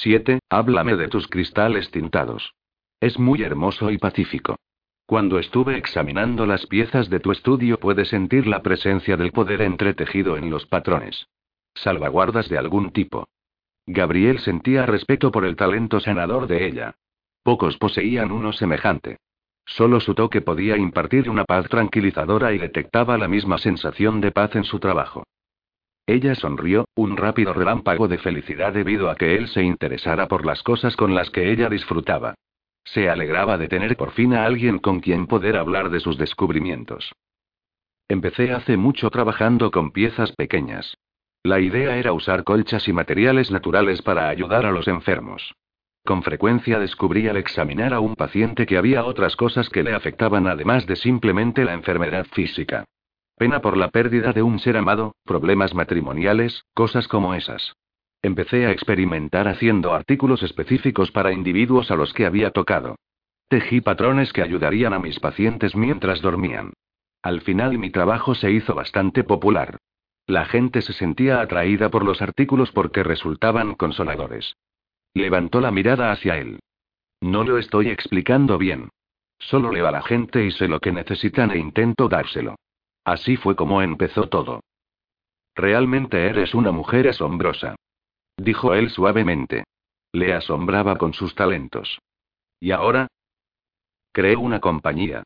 7. Háblame de tus cristales tintados. Es muy hermoso y pacífico. Cuando estuve examinando las piezas de tu estudio pude sentir la presencia del poder entretejido en los patrones. Salvaguardas de algún tipo. Gabriel sentía respeto por el talento sanador de ella. Pocos poseían uno semejante. Solo su toque podía impartir una paz tranquilizadora y detectaba la misma sensación de paz en su trabajo. Ella sonrió, un rápido relámpago de felicidad debido a que él se interesara por las cosas con las que ella disfrutaba. Se alegraba de tener por fin a alguien con quien poder hablar de sus descubrimientos. Empecé hace mucho trabajando con piezas pequeñas. La idea era usar colchas y materiales naturales para ayudar a los enfermos. Con frecuencia descubrí al examinar a un paciente que había otras cosas que le afectaban además de simplemente la enfermedad física. Pena por la pérdida de un ser amado, problemas matrimoniales, cosas como esas. Empecé a experimentar haciendo artículos específicos para individuos a los que había tocado. Tejí patrones que ayudarían a mis pacientes mientras dormían. Al final mi trabajo se hizo bastante popular. La gente se sentía atraída por los artículos porque resultaban consoladores. Levantó la mirada hacia él. No lo estoy explicando bien. Solo leo a la gente y sé lo que necesitan e intento dárselo. Así fue como empezó todo. Realmente eres una mujer asombrosa dijo él suavemente. Le asombraba con sus talentos. ¿Y ahora? Creé una compañía.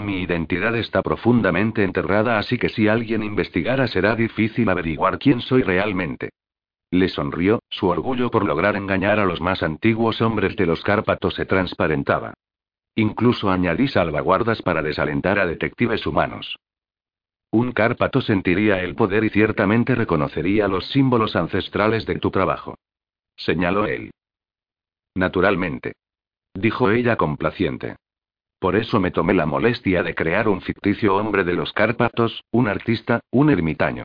Mi identidad está profundamente enterrada, así que si alguien investigara será difícil averiguar quién soy realmente. Le sonrió, su orgullo por lograr engañar a los más antiguos hombres de los Cárpatos se transparentaba. Incluso añadí salvaguardas para desalentar a detectives humanos. Un Cárpato sentiría el poder y ciertamente reconocería los símbolos ancestrales de tu trabajo. Señaló él. Naturalmente. Dijo ella complaciente. Por eso me tomé la molestia de crear un ficticio hombre de los Cárpatos, un artista, un ermitaño.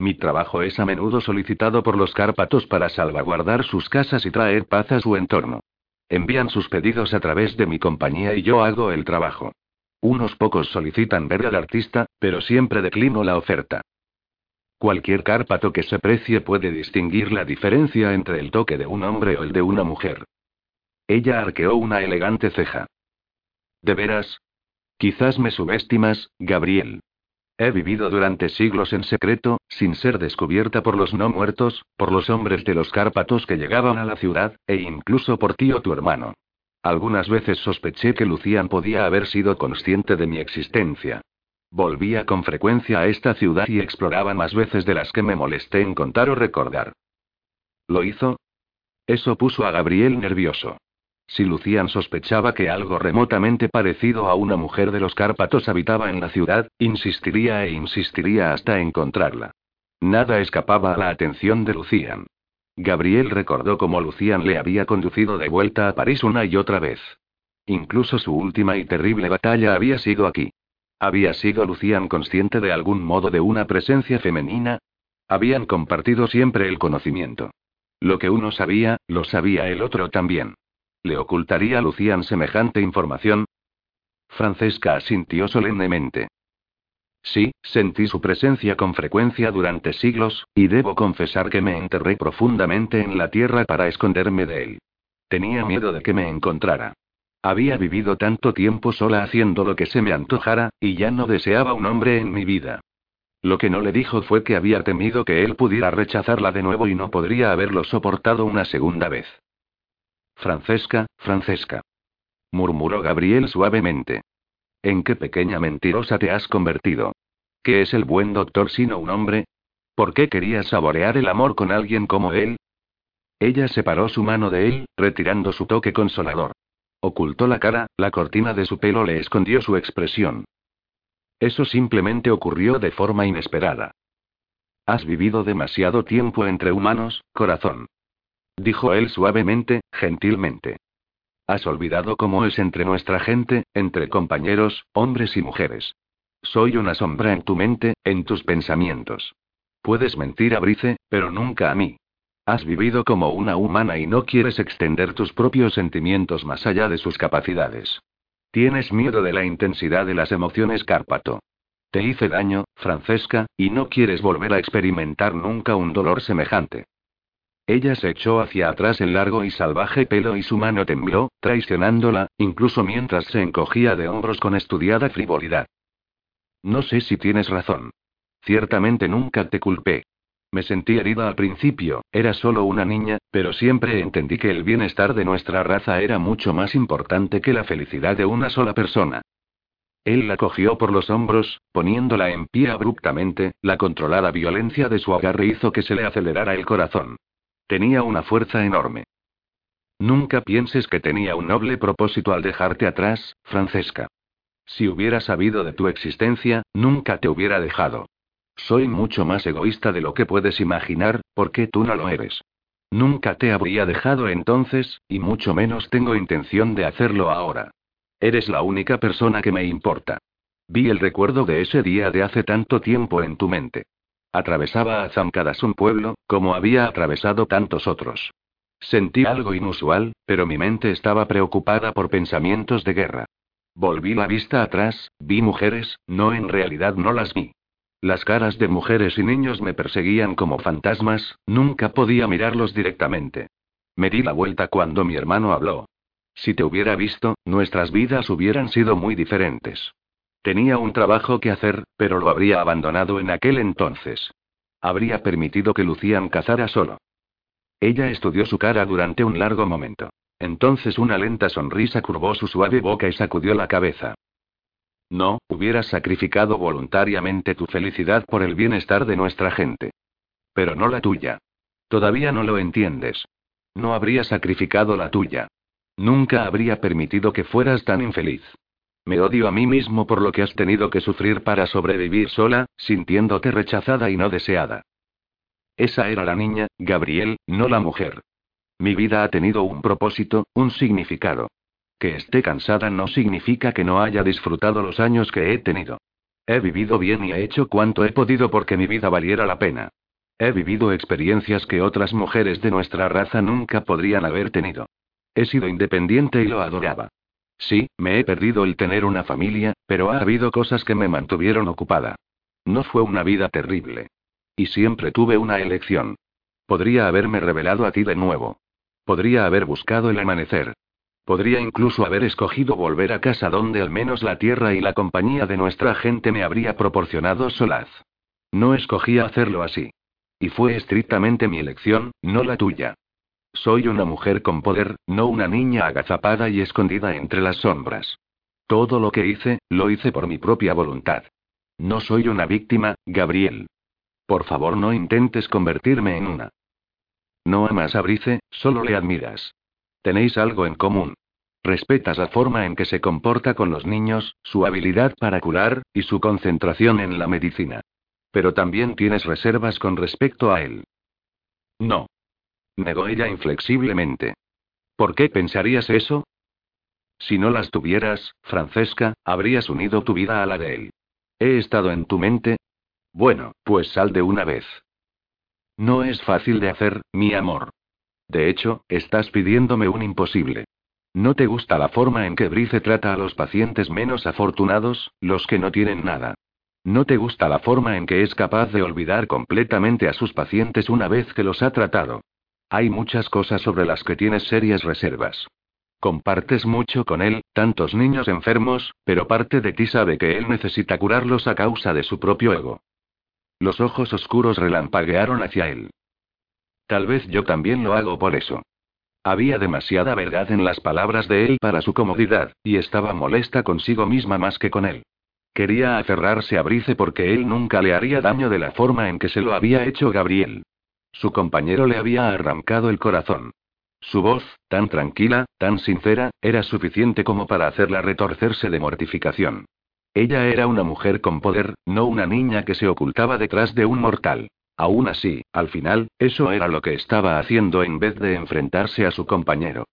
Mi trabajo es a menudo solicitado por los Cárpatos para salvaguardar sus casas y traer paz a su entorno. Envían sus pedidos a través de mi compañía y yo hago el trabajo. Unos pocos solicitan ver al artista, pero siempre declino la oferta. Cualquier cárpato que se precie puede distinguir la diferencia entre el toque de un hombre o el de una mujer. Ella arqueó una elegante ceja. ¿De veras? Quizás me subestimas, Gabriel. He vivido durante siglos en secreto, sin ser descubierta por los no muertos, por los hombres de los Cárpatos que llegaban a la ciudad, e incluso por ti o tu hermano. Algunas veces sospeché que Lucian podía haber sido consciente de mi existencia. Volvía con frecuencia a esta ciudad y exploraba más veces de las que me molesté en contar o recordar. ¿Lo hizo? Eso puso a Gabriel nervioso. Si Lucian sospechaba que algo remotamente parecido a una mujer de los Cárpatos habitaba en la ciudad, insistiría e insistiría hasta encontrarla. Nada escapaba a la atención de Lucian. Gabriel recordó cómo Lucian le había conducido de vuelta a París una y otra vez. Incluso su última y terrible batalla había sido aquí. ¿Había sido Lucian consciente de algún modo de una presencia femenina? Habían compartido siempre el conocimiento. Lo que uno sabía, lo sabía el otro también. ¿Le ocultaría a Lucian semejante información? Francesca asintió solemnemente. Sí, sentí su presencia con frecuencia durante siglos, y debo confesar que me enterré profundamente en la tierra para esconderme de él. Tenía miedo de que me encontrara. Había vivido tanto tiempo sola haciendo lo que se me antojara, y ya no deseaba un hombre en mi vida. Lo que no le dijo fue que había temido que él pudiera rechazarla de nuevo y no podría haberlo soportado una segunda vez. Francesca, Francesca. murmuró Gabriel suavemente. ¿En qué pequeña mentirosa te has convertido? ¿Qué es el buen doctor sino un hombre? ¿Por qué querías saborear el amor con alguien como él? Ella separó su mano de él, retirando su toque consolador. Ocultó la cara, la cortina de su pelo le escondió su expresión. Eso simplemente ocurrió de forma inesperada. Has vivido demasiado tiempo entre humanos, corazón. Dijo él suavemente, gentilmente. Has olvidado cómo es entre nuestra gente, entre compañeros, hombres y mujeres. Soy una sombra en tu mente, en tus pensamientos. Puedes mentir a Brice, pero nunca a mí. Has vivido como una humana y no quieres extender tus propios sentimientos más allá de sus capacidades. Tienes miedo de la intensidad de las emociones Cárpato. Te hice daño, Francesca, y no quieres volver a experimentar nunca un dolor semejante. Ella se echó hacia atrás el largo y salvaje pelo y su mano tembló, traicionándola, incluso mientras se encogía de hombros con estudiada frivolidad. No sé si tienes razón. Ciertamente nunca te culpé. Me sentí herida al principio, era solo una niña, pero siempre entendí que el bienestar de nuestra raza era mucho más importante que la felicidad de una sola persona. Él la cogió por los hombros, poniéndola en pie abruptamente, la controlada violencia de su agarre hizo que se le acelerara el corazón. Tenía una fuerza enorme. Nunca pienses que tenía un noble propósito al dejarte atrás, Francesca. Si hubiera sabido de tu existencia, nunca te hubiera dejado. Soy mucho más egoísta de lo que puedes imaginar, porque tú no lo eres. Nunca te habría dejado entonces, y mucho menos tengo intención de hacerlo ahora. Eres la única persona que me importa. Vi el recuerdo de ese día de hace tanto tiempo en tu mente. Atravesaba a Zancadas un pueblo, como había atravesado tantos otros. Sentí algo inusual, pero mi mente estaba preocupada por pensamientos de guerra. Volví la vista atrás, vi mujeres, no en realidad no las vi. Las caras de mujeres y niños me perseguían como fantasmas, nunca podía mirarlos directamente. Me di la vuelta cuando mi hermano habló. Si te hubiera visto, nuestras vidas hubieran sido muy diferentes. Tenía un trabajo que hacer, pero lo habría abandonado en aquel entonces. Habría permitido que Lucian cazara solo. Ella estudió su cara durante un largo momento. Entonces una lenta sonrisa curvó su suave boca y sacudió la cabeza. No, hubieras sacrificado voluntariamente tu felicidad por el bienestar de nuestra gente. Pero no la tuya. Todavía no lo entiendes. No habría sacrificado la tuya. Nunca habría permitido que fueras tan infeliz. Me odio a mí mismo por lo que has tenido que sufrir para sobrevivir sola, sintiéndote rechazada y no deseada. Esa era la niña, Gabriel, no la mujer. Mi vida ha tenido un propósito, un significado. Que esté cansada no significa que no haya disfrutado los años que he tenido. He vivido bien y he hecho cuanto he podido porque mi vida valiera la pena. He vivido experiencias que otras mujeres de nuestra raza nunca podrían haber tenido. He sido independiente y lo adoraba. Sí, me he perdido el tener una familia, pero ha habido cosas que me mantuvieron ocupada. No fue una vida terrible. Y siempre tuve una elección. Podría haberme revelado a ti de nuevo. Podría haber buscado el amanecer. Podría incluso haber escogido volver a casa donde al menos la tierra y la compañía de nuestra gente me habría proporcionado solaz. No escogí hacerlo así. Y fue estrictamente mi elección, no la tuya. Soy una mujer con poder, no una niña agazapada y escondida entre las sombras. Todo lo que hice, lo hice por mi propia voluntad. No soy una víctima, Gabriel. Por favor, no intentes convertirme en una. No amas a Brice, solo le admiras. Tenéis algo en común. Respetas la forma en que se comporta con los niños, su habilidad para curar, y su concentración en la medicina. Pero también tienes reservas con respecto a él. No negó ella inflexiblemente. ¿Por qué pensarías eso? Si no las tuvieras, Francesca, habrías unido tu vida a la de él. ¿He estado en tu mente? Bueno, pues sal de una vez. No es fácil de hacer, mi amor. De hecho, estás pidiéndome un imposible. ¿No te gusta la forma en que Brice trata a los pacientes menos afortunados, los que no tienen nada? ¿No te gusta la forma en que es capaz de olvidar completamente a sus pacientes una vez que los ha tratado? Hay muchas cosas sobre las que tienes serias reservas. Compartes mucho con él, tantos niños enfermos, pero parte de ti sabe que él necesita curarlos a causa de su propio ego. Los ojos oscuros relampaguearon hacia él. Tal vez yo también lo hago por eso. Había demasiada verdad en las palabras de él para su comodidad, y estaba molesta consigo misma más que con él. Quería aferrarse a Brice porque él nunca le haría daño de la forma en que se lo había hecho Gabriel. Su compañero le había arrancado el corazón. Su voz, tan tranquila, tan sincera, era suficiente como para hacerla retorcerse de mortificación. Ella era una mujer con poder, no una niña que se ocultaba detrás de un mortal. Aún así, al final, eso era lo que estaba haciendo en vez de enfrentarse a su compañero.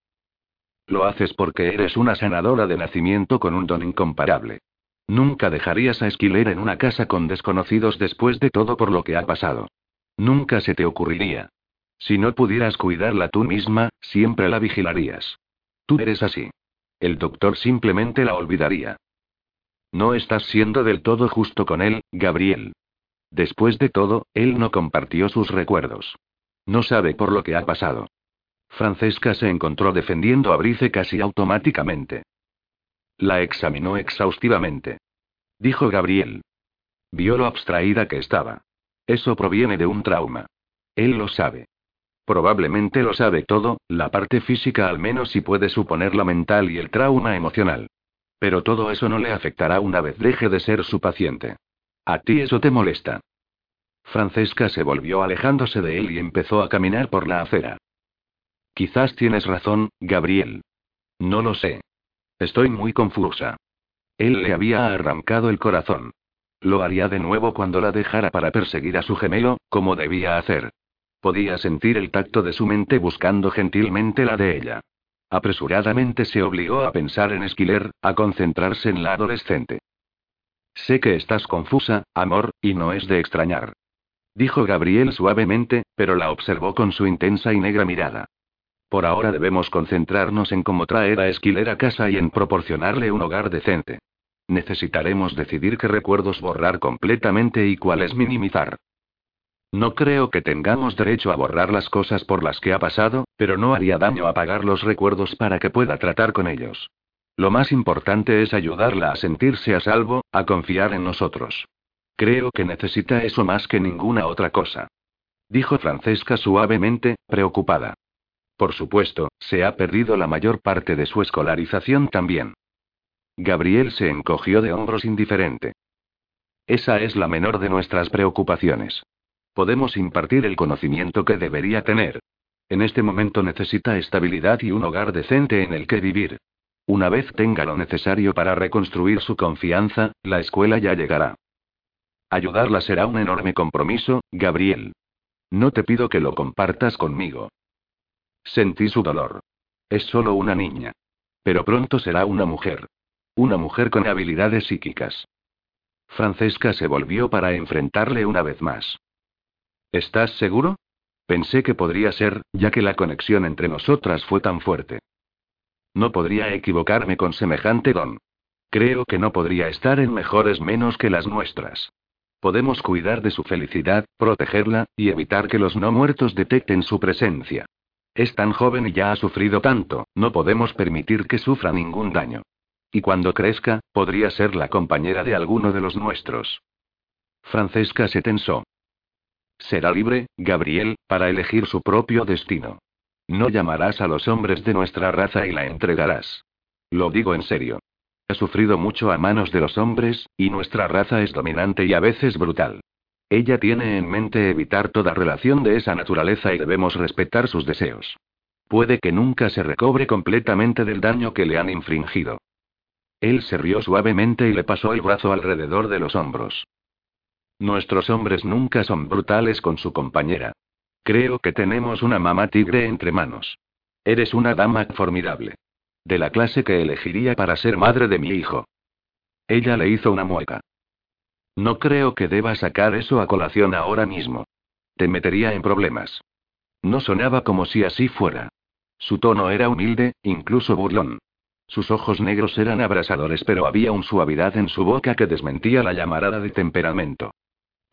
Lo haces porque eres una sanadora de nacimiento con un don incomparable. Nunca dejarías a Esquiler en una casa con desconocidos después de todo por lo que ha pasado. Nunca se te ocurriría. Si no pudieras cuidarla tú misma, siempre la vigilarías. Tú eres así. El doctor simplemente la olvidaría. No estás siendo del todo justo con él, Gabriel. Después de todo, él no compartió sus recuerdos. No sabe por lo que ha pasado. Francesca se encontró defendiendo a Brice casi automáticamente. La examinó exhaustivamente. Dijo Gabriel. Vio lo abstraída que estaba. Eso proviene de un trauma. Él lo sabe. Probablemente lo sabe todo, la parte física al menos si puede suponer la mental y el trauma emocional. Pero todo eso no le afectará una vez deje de ser su paciente. A ti eso te molesta. Francesca se volvió alejándose de él y empezó a caminar por la acera. Quizás tienes razón, Gabriel. No lo sé. Estoy muy confusa. Él le había arrancado el corazón. Lo haría de nuevo cuando la dejara para perseguir a su gemelo, como debía hacer. Podía sentir el tacto de su mente buscando gentilmente la de ella. Apresuradamente se obligó a pensar en Esquiler, a concentrarse en la adolescente. Sé que estás confusa, amor, y no es de extrañar. Dijo Gabriel suavemente, pero la observó con su intensa y negra mirada. Por ahora debemos concentrarnos en cómo traer a Esquiler a casa y en proporcionarle un hogar decente. Necesitaremos decidir qué recuerdos borrar completamente y cuáles minimizar. No creo que tengamos derecho a borrar las cosas por las que ha pasado, pero no haría daño apagar los recuerdos para que pueda tratar con ellos. Lo más importante es ayudarla a sentirse a salvo, a confiar en nosotros. Creo que necesita eso más que ninguna otra cosa. Dijo Francesca suavemente, preocupada. Por supuesto, se ha perdido la mayor parte de su escolarización también. Gabriel se encogió de hombros indiferente. Esa es la menor de nuestras preocupaciones. Podemos impartir el conocimiento que debería tener. En este momento necesita estabilidad y un hogar decente en el que vivir. Una vez tenga lo necesario para reconstruir su confianza, la escuela ya llegará. Ayudarla será un enorme compromiso, Gabriel. No te pido que lo compartas conmigo. Sentí su dolor. Es solo una niña. Pero pronto será una mujer. Una mujer con habilidades psíquicas. Francesca se volvió para enfrentarle una vez más. ¿Estás seguro? Pensé que podría ser, ya que la conexión entre nosotras fue tan fuerte. No podría equivocarme con semejante don. Creo que no podría estar en mejores menos que las nuestras. Podemos cuidar de su felicidad, protegerla, y evitar que los no muertos detecten su presencia. Es tan joven y ya ha sufrido tanto, no podemos permitir que sufra ningún daño. Y cuando crezca, podría ser la compañera de alguno de los nuestros. Francesca se tensó. Será libre, Gabriel, para elegir su propio destino. No llamarás a los hombres de nuestra raza y la entregarás. Lo digo en serio. Ha sufrido mucho a manos de los hombres, y nuestra raza es dominante y a veces brutal. Ella tiene en mente evitar toda relación de esa naturaleza y debemos respetar sus deseos. Puede que nunca se recobre completamente del daño que le han infringido. Él se rió suavemente y le pasó el brazo alrededor de los hombros. Nuestros hombres nunca son brutales con su compañera. Creo que tenemos una mamá tigre entre manos. Eres una dama formidable. De la clase que elegiría para ser madre de mi hijo. Ella le hizo una mueca. No creo que deba sacar eso a colación ahora mismo. Te metería en problemas. No sonaba como si así fuera. Su tono era humilde, incluso burlón. Sus ojos negros eran abrasadores, pero había un suavidad en su boca que desmentía la llamarada de temperamento.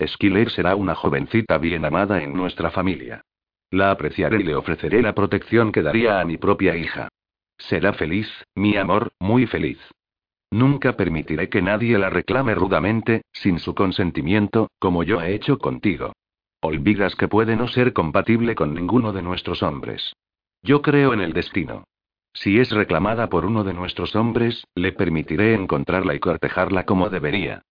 Skiller será una jovencita bien amada en nuestra familia. La apreciaré y le ofreceré la protección que daría a mi propia hija. Será feliz, mi amor, muy feliz. Nunca permitiré que nadie la reclame rudamente, sin su consentimiento, como yo he hecho contigo. Olvidas que puede no ser compatible con ninguno de nuestros hombres. Yo creo en el destino. Si es reclamada por uno de nuestros hombres, le permitiré encontrarla y cortejarla como debería.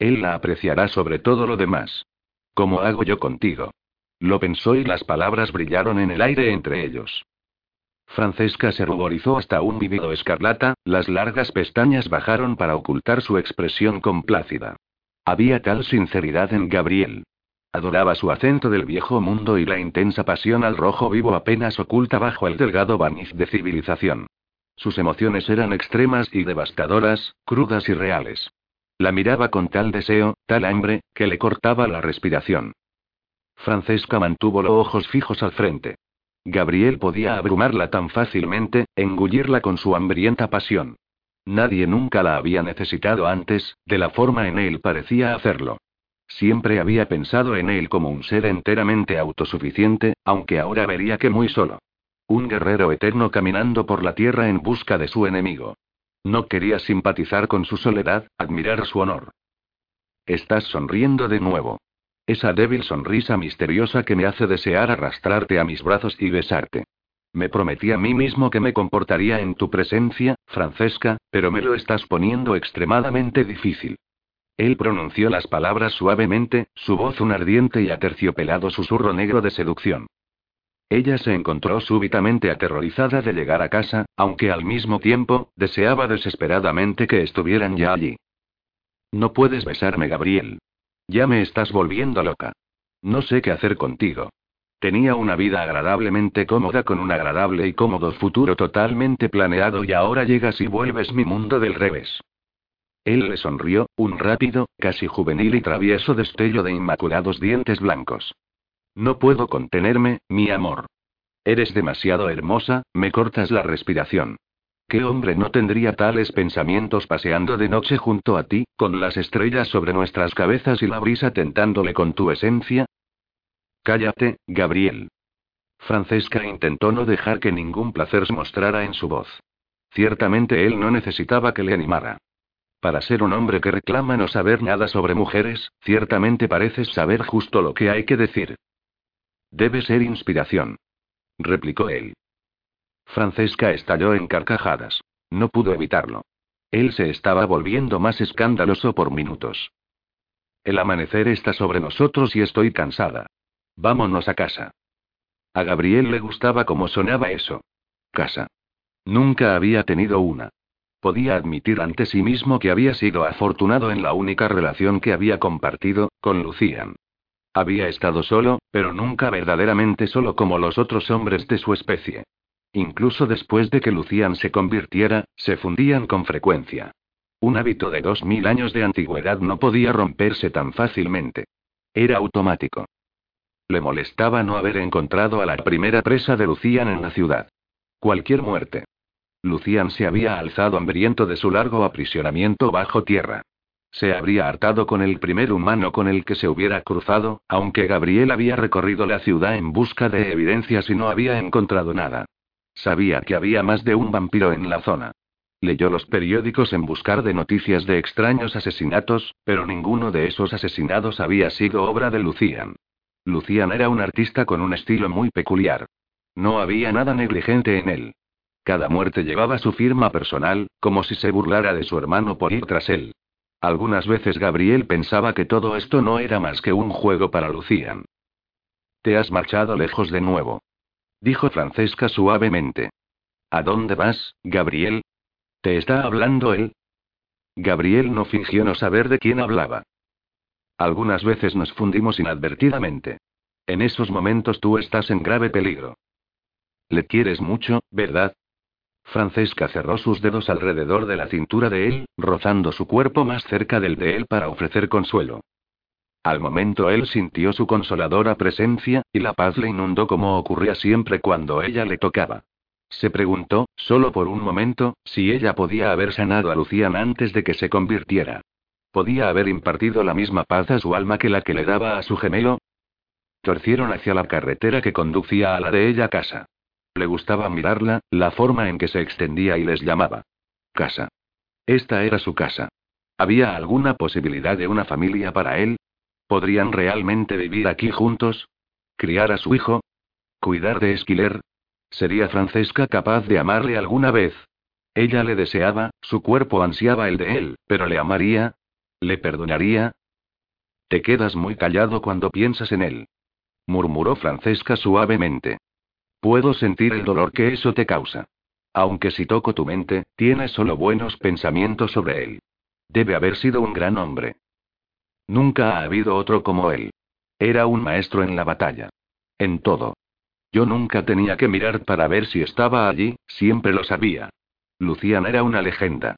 Él la apreciará sobre todo lo demás. Como hago yo contigo. Lo pensó y las palabras brillaron en el aire entre ellos. Francesca se ruborizó hasta un vivido escarlata, las largas pestañas bajaron para ocultar su expresión complácida. Había tal sinceridad en Gabriel. Adoraba su acento del viejo mundo y la intensa pasión al rojo vivo apenas oculta bajo el delgado barniz de civilización. Sus emociones eran extremas y devastadoras, crudas y reales. La miraba con tal deseo, tal hambre, que le cortaba la respiración. Francesca mantuvo los ojos fijos al frente. Gabriel podía abrumarla tan fácilmente, engullirla con su hambrienta pasión. Nadie nunca la había necesitado antes, de la forma en él parecía hacerlo. Siempre había pensado en él como un ser enteramente autosuficiente, aunque ahora vería que muy solo. Un guerrero eterno caminando por la tierra en busca de su enemigo. No quería simpatizar con su soledad, admirar su honor. Estás sonriendo de nuevo. Esa débil sonrisa misteriosa que me hace desear arrastrarte a mis brazos y besarte. Me prometí a mí mismo que me comportaría en tu presencia, Francesca, pero me lo estás poniendo extremadamente difícil. Él pronunció las palabras suavemente, su voz un ardiente y aterciopelado susurro negro de seducción. Ella se encontró súbitamente aterrorizada de llegar a casa, aunque al mismo tiempo, deseaba desesperadamente que estuvieran ya allí. No puedes besarme, Gabriel. Ya me estás volviendo loca. No sé qué hacer contigo. Tenía una vida agradablemente cómoda con un agradable y cómodo futuro totalmente planeado y ahora llegas y vuelves mi mundo del revés. Él le sonrió, un rápido, casi juvenil y travieso destello de inmaculados dientes blancos. No puedo contenerme, mi amor. Eres demasiado hermosa, me cortas la respiración. ¿Qué hombre no tendría tales pensamientos paseando de noche junto a ti, con las estrellas sobre nuestras cabezas y la brisa tentándole con tu esencia? Cállate, Gabriel. Francesca intentó no dejar que ningún placer se mostrara en su voz. Ciertamente él no necesitaba que le animara. Para ser un hombre que reclama no saber nada sobre mujeres, ciertamente pareces saber justo lo que hay que decir. Debe ser inspiración. Replicó él. Francesca estalló en carcajadas. No pudo evitarlo. Él se estaba volviendo más escandaloso por minutos. El amanecer está sobre nosotros y estoy cansada. Vámonos a casa. A Gabriel le gustaba cómo sonaba eso. Casa. Nunca había tenido una. Podía admitir ante sí mismo que había sido afortunado en la única relación que había compartido, con Lucian. Había estado solo, pero nunca verdaderamente solo como los otros hombres de su especie. Incluso después de que Lucian se convirtiera, se fundían con frecuencia. Un hábito de dos mil años de antigüedad no podía romperse tan fácilmente. Era automático. Le molestaba no haber encontrado a la primera presa de Lucian en la ciudad. Cualquier muerte. Lucian se había alzado hambriento de su largo aprisionamiento bajo tierra. Se habría hartado con el primer humano con el que se hubiera cruzado, aunque Gabriel había recorrido la ciudad en busca de evidencias y no había encontrado nada. Sabía que había más de un vampiro en la zona. Leyó los periódicos en buscar de noticias de extraños asesinatos, pero ninguno de esos asesinados había sido obra de Lucian. Lucian era un artista con un estilo muy peculiar. No había nada negligente en él. Cada muerte llevaba su firma personal, como si se burlara de su hermano por ir tras él. Algunas veces Gabriel pensaba que todo esto no era más que un juego para Lucian. Te has marchado lejos de nuevo. Dijo Francesca suavemente. ¿A dónde vas, Gabriel? ¿Te está hablando él? Gabriel no fingió no saber de quién hablaba. Algunas veces nos fundimos inadvertidamente. En esos momentos tú estás en grave peligro. Le quieres mucho, ¿verdad? Francesca cerró sus dedos alrededor de la cintura de él, rozando su cuerpo más cerca del de él para ofrecer consuelo. Al momento él sintió su consoladora presencia, y la paz le inundó como ocurría siempre cuando ella le tocaba. Se preguntó, solo por un momento, si ella podía haber sanado a Lucian antes de que se convirtiera. ¿Podía haber impartido la misma paz a su alma que la que le daba a su gemelo? Torcieron hacia la carretera que conducía a la de ella casa. Le gustaba mirarla, la forma en que se extendía y les llamaba. Casa. Esta era su casa. ¿Había alguna posibilidad de una familia para él? ¿Podrían realmente vivir aquí juntos? ¿Criar a su hijo? ¿Cuidar de Esquiler? ¿Sería Francesca capaz de amarle alguna vez? Ella le deseaba, su cuerpo ansiaba el de él, pero ¿le amaría? ¿Le perdonaría? Te quedas muy callado cuando piensas en él. Murmuró Francesca suavemente. Puedo sentir el dolor que eso te causa. Aunque si toco tu mente, tienes solo buenos pensamientos sobre él. Debe haber sido un gran hombre. Nunca ha habido otro como él. Era un maestro en la batalla. En todo. Yo nunca tenía que mirar para ver si estaba allí, siempre lo sabía. Lucian era una legenda.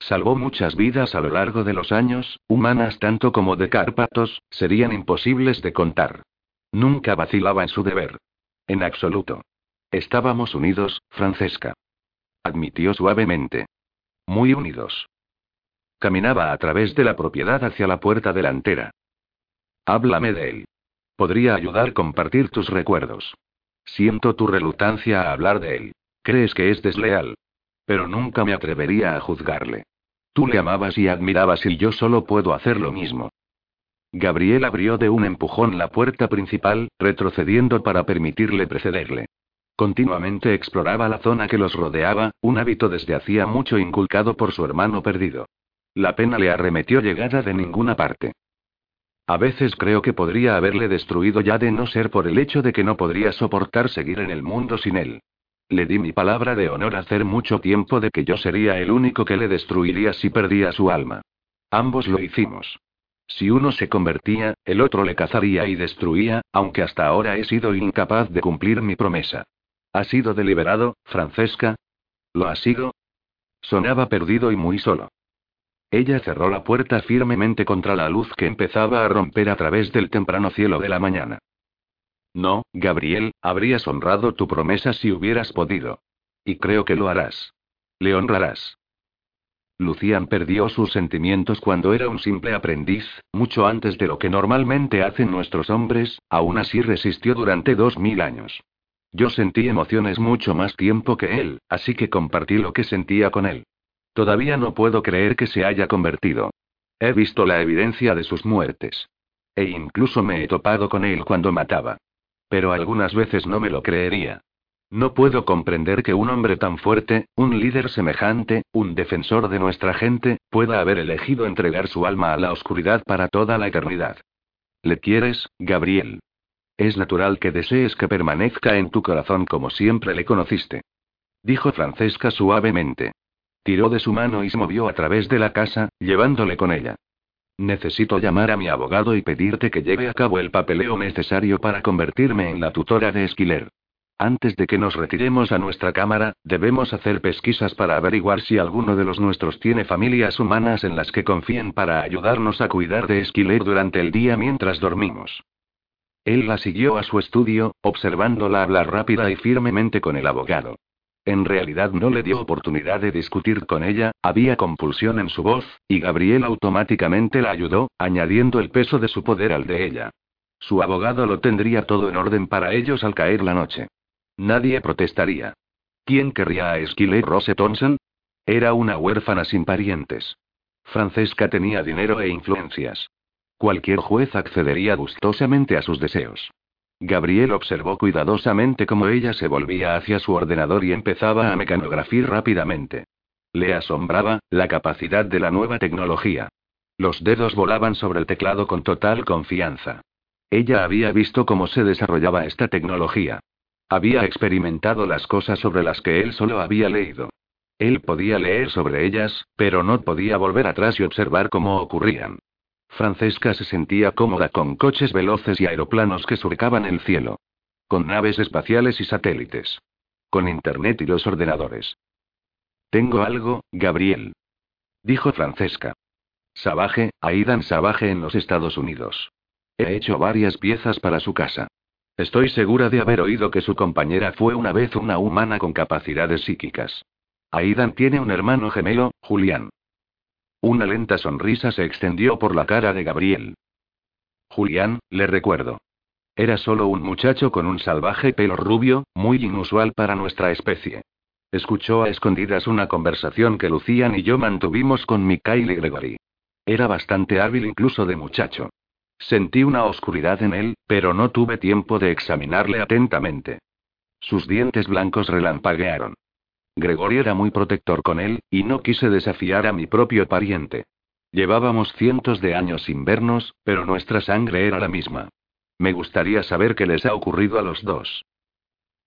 Salvó muchas vidas a lo largo de los años, humanas tanto como de Cárpatos, serían imposibles de contar. Nunca vacilaba en su deber. En absoluto. Estábamos unidos, Francesca. Admitió suavemente. Muy unidos. Caminaba a través de la propiedad hacia la puerta delantera. Háblame de él. Podría ayudar a compartir tus recuerdos. Siento tu relutancia a hablar de él. Crees que es desleal. Pero nunca me atrevería a juzgarle. Tú le amabas y admirabas y yo solo puedo hacer lo mismo. Gabriel abrió de un empujón la puerta principal, retrocediendo para permitirle precederle. Continuamente exploraba la zona que los rodeaba, un hábito desde hacía mucho inculcado por su hermano perdido. La pena le arremetió llegada de ninguna parte. A veces creo que podría haberle destruido ya de no ser por el hecho de que no podría soportar seguir en el mundo sin él. Le di mi palabra de honor hacer mucho tiempo de que yo sería el único que le destruiría si perdía su alma. Ambos lo hicimos. Si uno se convertía, el otro le cazaría y destruía, aunque hasta ahora he sido incapaz de cumplir mi promesa. ¿Ha sido deliberado, Francesca? ¿Lo ha sido? Sonaba perdido y muy solo. Ella cerró la puerta firmemente contra la luz que empezaba a romper a través del temprano cielo de la mañana. No, Gabriel, habrías honrado tu promesa si hubieras podido. Y creo que lo harás. Le honrarás. Lucian perdió sus sentimientos cuando era un simple aprendiz, mucho antes de lo que normalmente hacen nuestros hombres, aún así resistió durante dos mil años. Yo sentí emociones mucho más tiempo que él, así que compartí lo que sentía con él. Todavía no puedo creer que se haya convertido. He visto la evidencia de sus muertes. E incluso me he topado con él cuando mataba. Pero algunas veces no me lo creería. No puedo comprender que un hombre tan fuerte, un líder semejante, un defensor de nuestra gente, pueda haber elegido entregar su alma a la oscuridad para toda la eternidad. ¿Le quieres, Gabriel? Es natural que desees que permanezca en tu corazón como siempre le conociste. Dijo Francesca suavemente. Tiró de su mano y se movió a través de la casa, llevándole con ella. Necesito llamar a mi abogado y pedirte que lleve a cabo el papeleo necesario para convertirme en la tutora de Esquiler. Antes de que nos retiremos a nuestra cámara, debemos hacer pesquisas para averiguar si alguno de los nuestros tiene familias humanas en las que confíen para ayudarnos a cuidar de Esquiler durante el día mientras dormimos. Él la siguió a su estudio, observándola hablar rápida y firmemente con el abogado. En realidad no le dio oportunidad de discutir con ella, había compulsión en su voz, y Gabriel automáticamente la ayudó, añadiendo el peso de su poder al de ella. Su abogado lo tendría todo en orden para ellos al caer la noche. Nadie protestaría. ¿Quién querría a Esquiler Rose Thompson? Era una huérfana sin parientes. Francesca tenía dinero e influencias. Cualquier juez accedería gustosamente a sus deseos. Gabriel observó cuidadosamente cómo ella se volvía hacia su ordenador y empezaba a mecanografiar rápidamente. Le asombraba la capacidad de la nueva tecnología. Los dedos volaban sobre el teclado con total confianza. Ella había visto cómo se desarrollaba esta tecnología. Había experimentado las cosas sobre las que él solo había leído. Él podía leer sobre ellas, pero no podía volver atrás y observar cómo ocurrían. Francesca se sentía cómoda con coches veloces y aeroplanos que surcaban el cielo. Con naves espaciales y satélites. Con Internet y los ordenadores. Tengo algo, Gabriel. Dijo Francesca. Sabaje, Aidan Sabaje en los Estados Unidos. He hecho varias piezas para su casa. Estoy segura de haber oído que su compañera fue una vez una humana con capacidades psíquicas. Aidan tiene un hermano gemelo, Julián. Una lenta sonrisa se extendió por la cara de Gabriel. Julián, le recuerdo. Era solo un muchacho con un salvaje pelo rubio, muy inusual para nuestra especie. Escuchó a escondidas una conversación que Lucian y yo mantuvimos con Mikhail y Gregory. Era bastante hábil incluso de muchacho. Sentí una oscuridad en él, pero no tuve tiempo de examinarle atentamente. Sus dientes blancos relampaguearon. Gregory era muy protector con él, y no quise desafiar a mi propio pariente. Llevábamos cientos de años sin vernos, pero nuestra sangre era la misma. Me gustaría saber qué les ha ocurrido a los dos.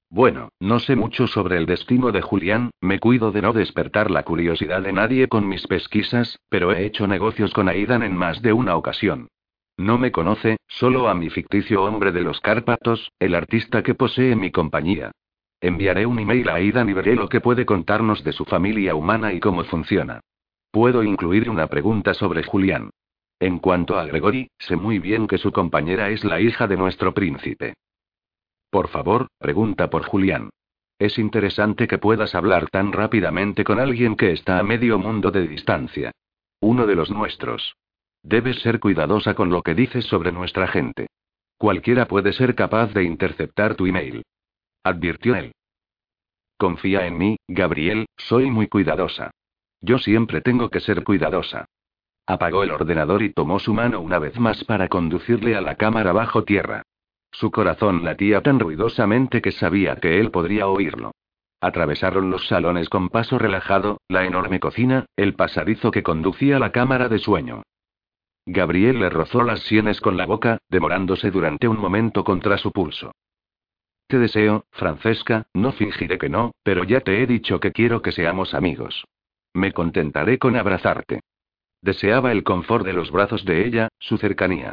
Bueno, no sé mucho sobre el destino de Julián, me cuido de no despertar la curiosidad de nadie con mis pesquisas, pero he hecho negocios con Aidan en más de una ocasión. No me conoce, solo a mi ficticio hombre de los Cárpatos, el artista que posee mi compañía. Enviaré un email a Aidan y veré lo que puede contarnos de su familia humana y cómo funciona. Puedo incluir una pregunta sobre Julián. En cuanto a Gregory, sé muy bien que su compañera es la hija de nuestro príncipe. Por favor, pregunta por Julián. Es interesante que puedas hablar tan rápidamente con alguien que está a medio mundo de distancia. Uno de los nuestros. Debes ser cuidadosa con lo que dices sobre nuestra gente. Cualquiera puede ser capaz de interceptar tu email. Advirtió él. Confía en mí, Gabriel, soy muy cuidadosa. Yo siempre tengo que ser cuidadosa. Apagó el ordenador y tomó su mano una vez más para conducirle a la cámara bajo tierra. Su corazón latía tan ruidosamente que sabía que él podría oírlo. Atravesaron los salones con paso relajado, la enorme cocina, el pasadizo que conducía a la cámara de sueño. Gabriel le rozó las sienes con la boca, demorándose durante un momento contra su pulso. Te deseo, Francesca, no fingiré que no, pero ya te he dicho que quiero que seamos amigos. Me contentaré con abrazarte. Deseaba el confort de los brazos de ella, su cercanía.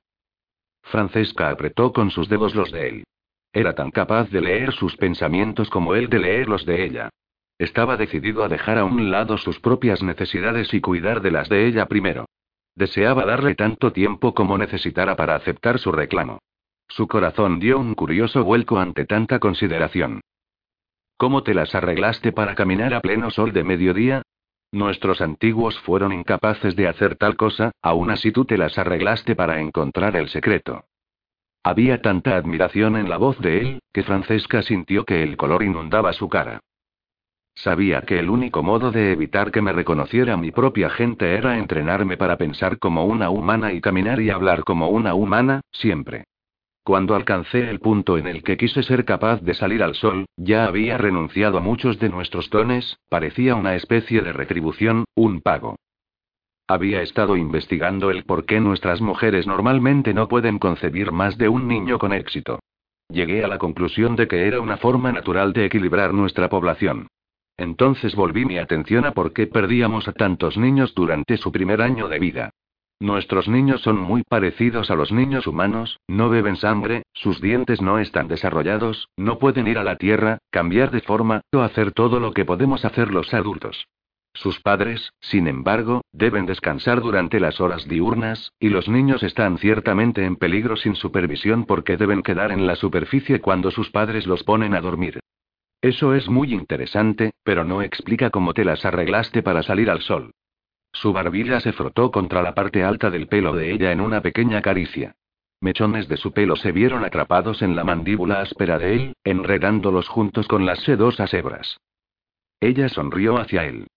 Francesca apretó con sus dedos los de él. Era tan capaz de leer sus pensamientos como él de leer los de ella. Estaba decidido a dejar a un lado sus propias necesidades y cuidar de las de ella primero. Deseaba darle tanto tiempo como necesitara para aceptar su reclamo. Su corazón dio un curioso vuelco ante tanta consideración. ¿Cómo te las arreglaste para caminar a pleno sol de mediodía? Nuestros antiguos fueron incapaces de hacer tal cosa, aún así tú te las arreglaste para encontrar el secreto. Había tanta admiración en la voz de él, que Francesca sintió que el color inundaba su cara. Sabía que el único modo de evitar que me reconociera mi propia gente era entrenarme para pensar como una humana y caminar y hablar como una humana, siempre. Cuando alcancé el punto en el que quise ser capaz de salir al sol, ya había renunciado a muchos de nuestros dones, parecía una especie de retribución, un pago. Había estado investigando el por qué nuestras mujeres normalmente no pueden concebir más de un niño con éxito. Llegué a la conclusión de que era una forma natural de equilibrar nuestra población. Entonces volví mi atención a por qué perdíamos a tantos niños durante su primer año de vida. Nuestros niños son muy parecidos a los niños humanos, no beben sangre, sus dientes no están desarrollados, no pueden ir a la tierra, cambiar de forma, o hacer todo lo que podemos hacer los adultos. Sus padres, sin embargo, deben descansar durante las horas diurnas, y los niños están ciertamente en peligro sin supervisión porque deben quedar en la superficie cuando sus padres los ponen a dormir. Eso es muy interesante, pero no explica cómo te las arreglaste para salir al sol. Su barbilla se frotó contra la parte alta del pelo de ella en una pequeña caricia. Mechones de su pelo se vieron atrapados en la mandíbula áspera de él, enredándolos juntos con las sedosas hebras. Ella sonrió hacia él.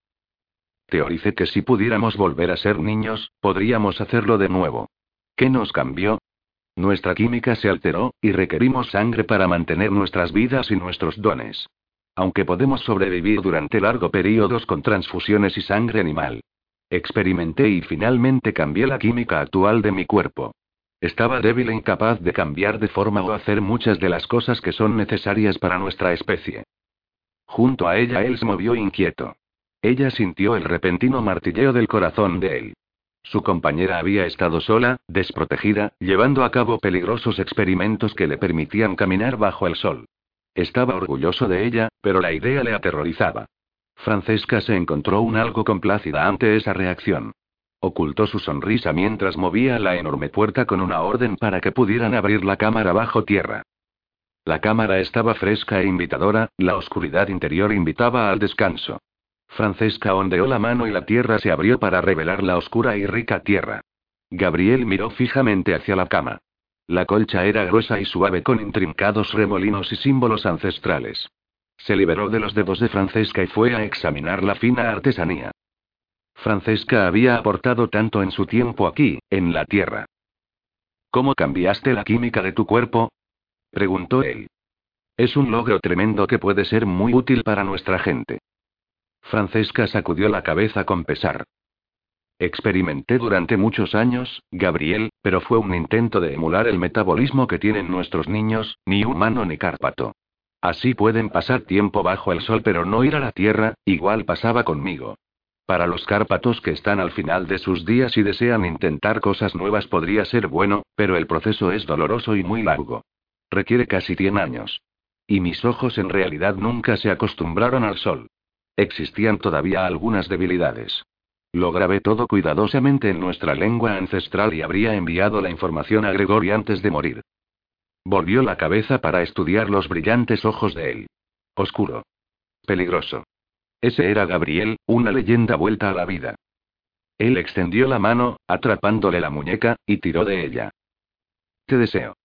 Teoricé que si pudiéramos volver a ser niños, podríamos hacerlo de nuevo. ¿Qué nos cambió? Nuestra química se alteró, y requerimos sangre para mantener nuestras vidas y nuestros dones. Aunque podemos sobrevivir durante largos periodos con transfusiones y sangre animal. Experimenté y finalmente cambié la química actual de mi cuerpo. Estaba débil e incapaz de cambiar de forma o hacer muchas de las cosas que son necesarias para nuestra especie. Junto a ella él se movió inquieto. Ella sintió el repentino martilleo del corazón de él. Su compañera había estado sola, desprotegida, llevando a cabo peligrosos experimentos que le permitían caminar bajo el sol. Estaba orgulloso de ella, pero la idea le aterrorizaba. Francesca se encontró un algo complacida ante esa reacción. Ocultó su sonrisa mientras movía la enorme puerta con una orden para que pudieran abrir la cámara bajo tierra. La cámara estaba fresca e invitadora, la oscuridad interior invitaba al descanso. Francesca ondeó la mano y la tierra se abrió para revelar la oscura y rica tierra. Gabriel miró fijamente hacia la cama. La colcha era gruesa y suave con intrincados remolinos y símbolos ancestrales. Se liberó de los dedos de Francesca y fue a examinar la fina artesanía. Francesca había aportado tanto en su tiempo aquí, en la Tierra. ¿Cómo cambiaste la química de tu cuerpo? preguntó él. Es un logro tremendo que puede ser muy útil para nuestra gente. Francesca sacudió la cabeza con pesar. Experimenté durante muchos años, Gabriel, pero fue un intento de emular el metabolismo que tienen nuestros niños, ni humano ni cárpato. Así pueden pasar tiempo bajo el sol pero no ir a la tierra, igual pasaba conmigo. Para los cárpatos que están al final de sus días y desean intentar cosas nuevas podría ser bueno, pero el proceso es doloroso y muy largo. Requiere casi 100 años. Y mis ojos en realidad nunca se acostumbraron al sol. Existían todavía algunas debilidades. Lo grabé todo cuidadosamente en nuestra lengua ancestral y habría enviado la información a Gregory antes de morir. Volvió la cabeza para estudiar los brillantes ojos de él. Oscuro. Peligroso. Ese era Gabriel, una leyenda vuelta a la vida. Él extendió la mano, atrapándole la muñeca, y tiró de ella. Te deseo.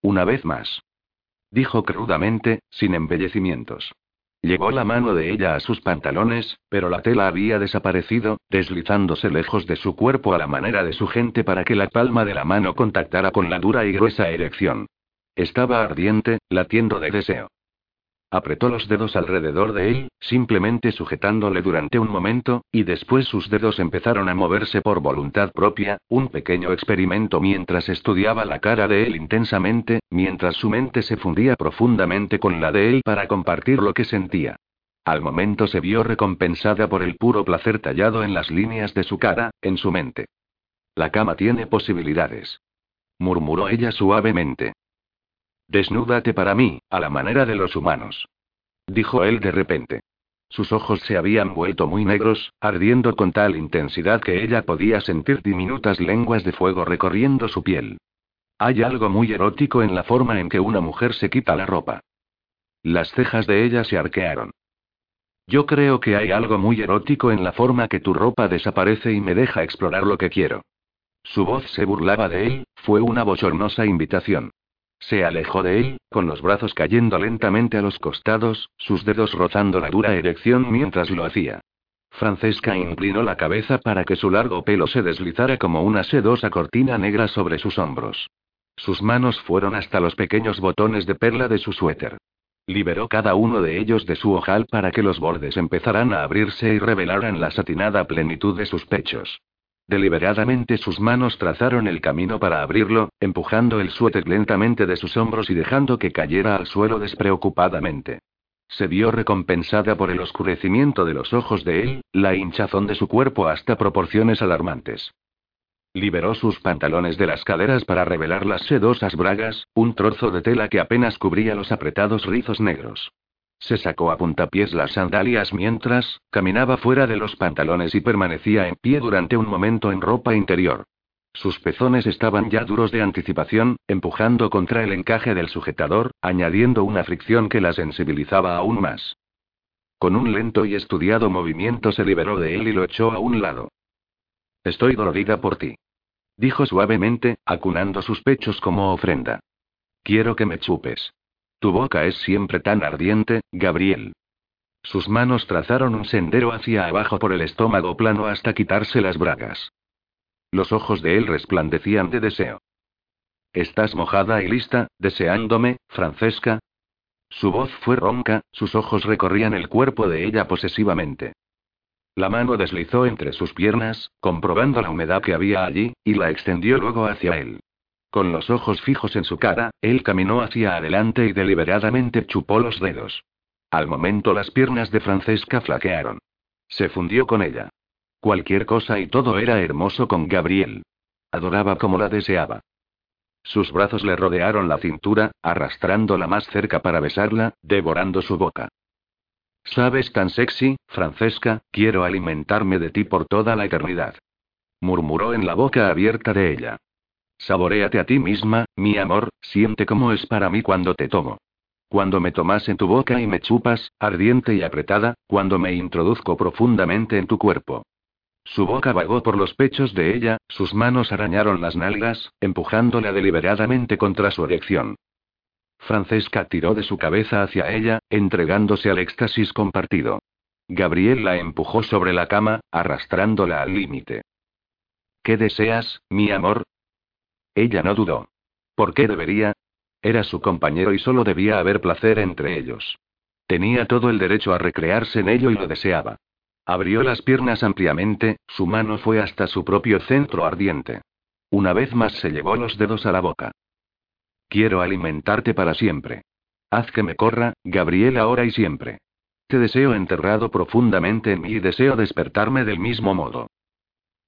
Una vez más. Dijo crudamente, sin embellecimientos. Llevó la mano de ella a sus pantalones, pero la tela había desaparecido, deslizándose lejos de su cuerpo a la manera de su gente para que la palma de la mano contactara con la dura y gruesa erección. Estaba ardiente, latiendo de deseo. Apretó los dedos alrededor de él, simplemente sujetándole durante un momento, y después sus dedos empezaron a moverse por voluntad propia, un pequeño experimento mientras estudiaba la cara de él intensamente, mientras su mente se fundía profundamente con la de él para compartir lo que sentía. Al momento se vio recompensada por el puro placer tallado en las líneas de su cara, en su mente. La cama tiene posibilidades. Murmuró ella suavemente. Desnúdate para mí, a la manera de los humanos. Dijo él de repente. Sus ojos se habían vuelto muy negros, ardiendo con tal intensidad que ella podía sentir diminutas lenguas de fuego recorriendo su piel. Hay algo muy erótico en la forma en que una mujer se quita la ropa. Las cejas de ella se arquearon. Yo creo que hay algo muy erótico en la forma que tu ropa desaparece y me deja explorar lo que quiero. Su voz se burlaba de él, fue una bochornosa invitación. Se alejó de él, con los brazos cayendo lentamente a los costados, sus dedos rozando la dura erección mientras lo hacía. Francesca inclinó la cabeza para que su largo pelo se deslizara como una sedosa cortina negra sobre sus hombros. Sus manos fueron hasta los pequeños botones de perla de su suéter. Liberó cada uno de ellos de su ojal para que los bordes empezaran a abrirse y revelaran la satinada plenitud de sus pechos. Deliberadamente sus manos trazaron el camino para abrirlo, empujando el suéter lentamente de sus hombros y dejando que cayera al suelo despreocupadamente. Se vio recompensada por el oscurecimiento de los ojos de él, la hinchazón de su cuerpo hasta proporciones alarmantes. Liberó sus pantalones de las caderas para revelar las sedosas bragas, un trozo de tela que apenas cubría los apretados rizos negros. Se sacó a puntapiés las sandalias mientras, caminaba fuera de los pantalones y permanecía en pie durante un momento en ropa interior. Sus pezones estaban ya duros de anticipación, empujando contra el encaje del sujetador, añadiendo una fricción que la sensibilizaba aún más. Con un lento y estudiado movimiento se liberó de él y lo echó a un lado. Estoy dolorida por ti. Dijo suavemente, acunando sus pechos como ofrenda. Quiero que me chupes. Tu boca es siempre tan ardiente, Gabriel. Sus manos trazaron un sendero hacia abajo por el estómago plano hasta quitarse las bragas. Los ojos de él resplandecían de deseo. ¿Estás mojada y lista, deseándome, Francesca? Su voz fue ronca, sus ojos recorrían el cuerpo de ella posesivamente. La mano deslizó entre sus piernas, comprobando la humedad que había allí, y la extendió luego hacia él. Con los ojos fijos en su cara, él caminó hacia adelante y deliberadamente chupó los dedos. Al momento las piernas de Francesca flaquearon. Se fundió con ella. Cualquier cosa y todo era hermoso con Gabriel. Adoraba como la deseaba. Sus brazos le rodearon la cintura, arrastrándola más cerca para besarla, devorando su boca. Sabes tan sexy, Francesca, quiero alimentarme de ti por toda la eternidad. Murmuró en la boca abierta de ella. Saboréate a ti misma, mi amor, siente cómo es para mí cuando te tomo. Cuando me tomas en tu boca y me chupas, ardiente y apretada, cuando me introduzco profundamente en tu cuerpo. Su boca vagó por los pechos de ella, sus manos arañaron las nalgas, empujándola deliberadamente contra su erección. Francesca tiró de su cabeza hacia ella, entregándose al éxtasis compartido. Gabriel la empujó sobre la cama, arrastrándola al límite. ¿Qué deseas, mi amor? Ella no dudó. ¿Por qué debería? Era su compañero y solo debía haber placer entre ellos. Tenía todo el derecho a recrearse en ello y lo deseaba. Abrió las piernas ampliamente, su mano fue hasta su propio centro ardiente. Una vez más se llevó los dedos a la boca. Quiero alimentarte para siempre. Haz que me corra, Gabriel, ahora y siempre. Te deseo enterrado profundamente en mí y deseo despertarme del mismo modo.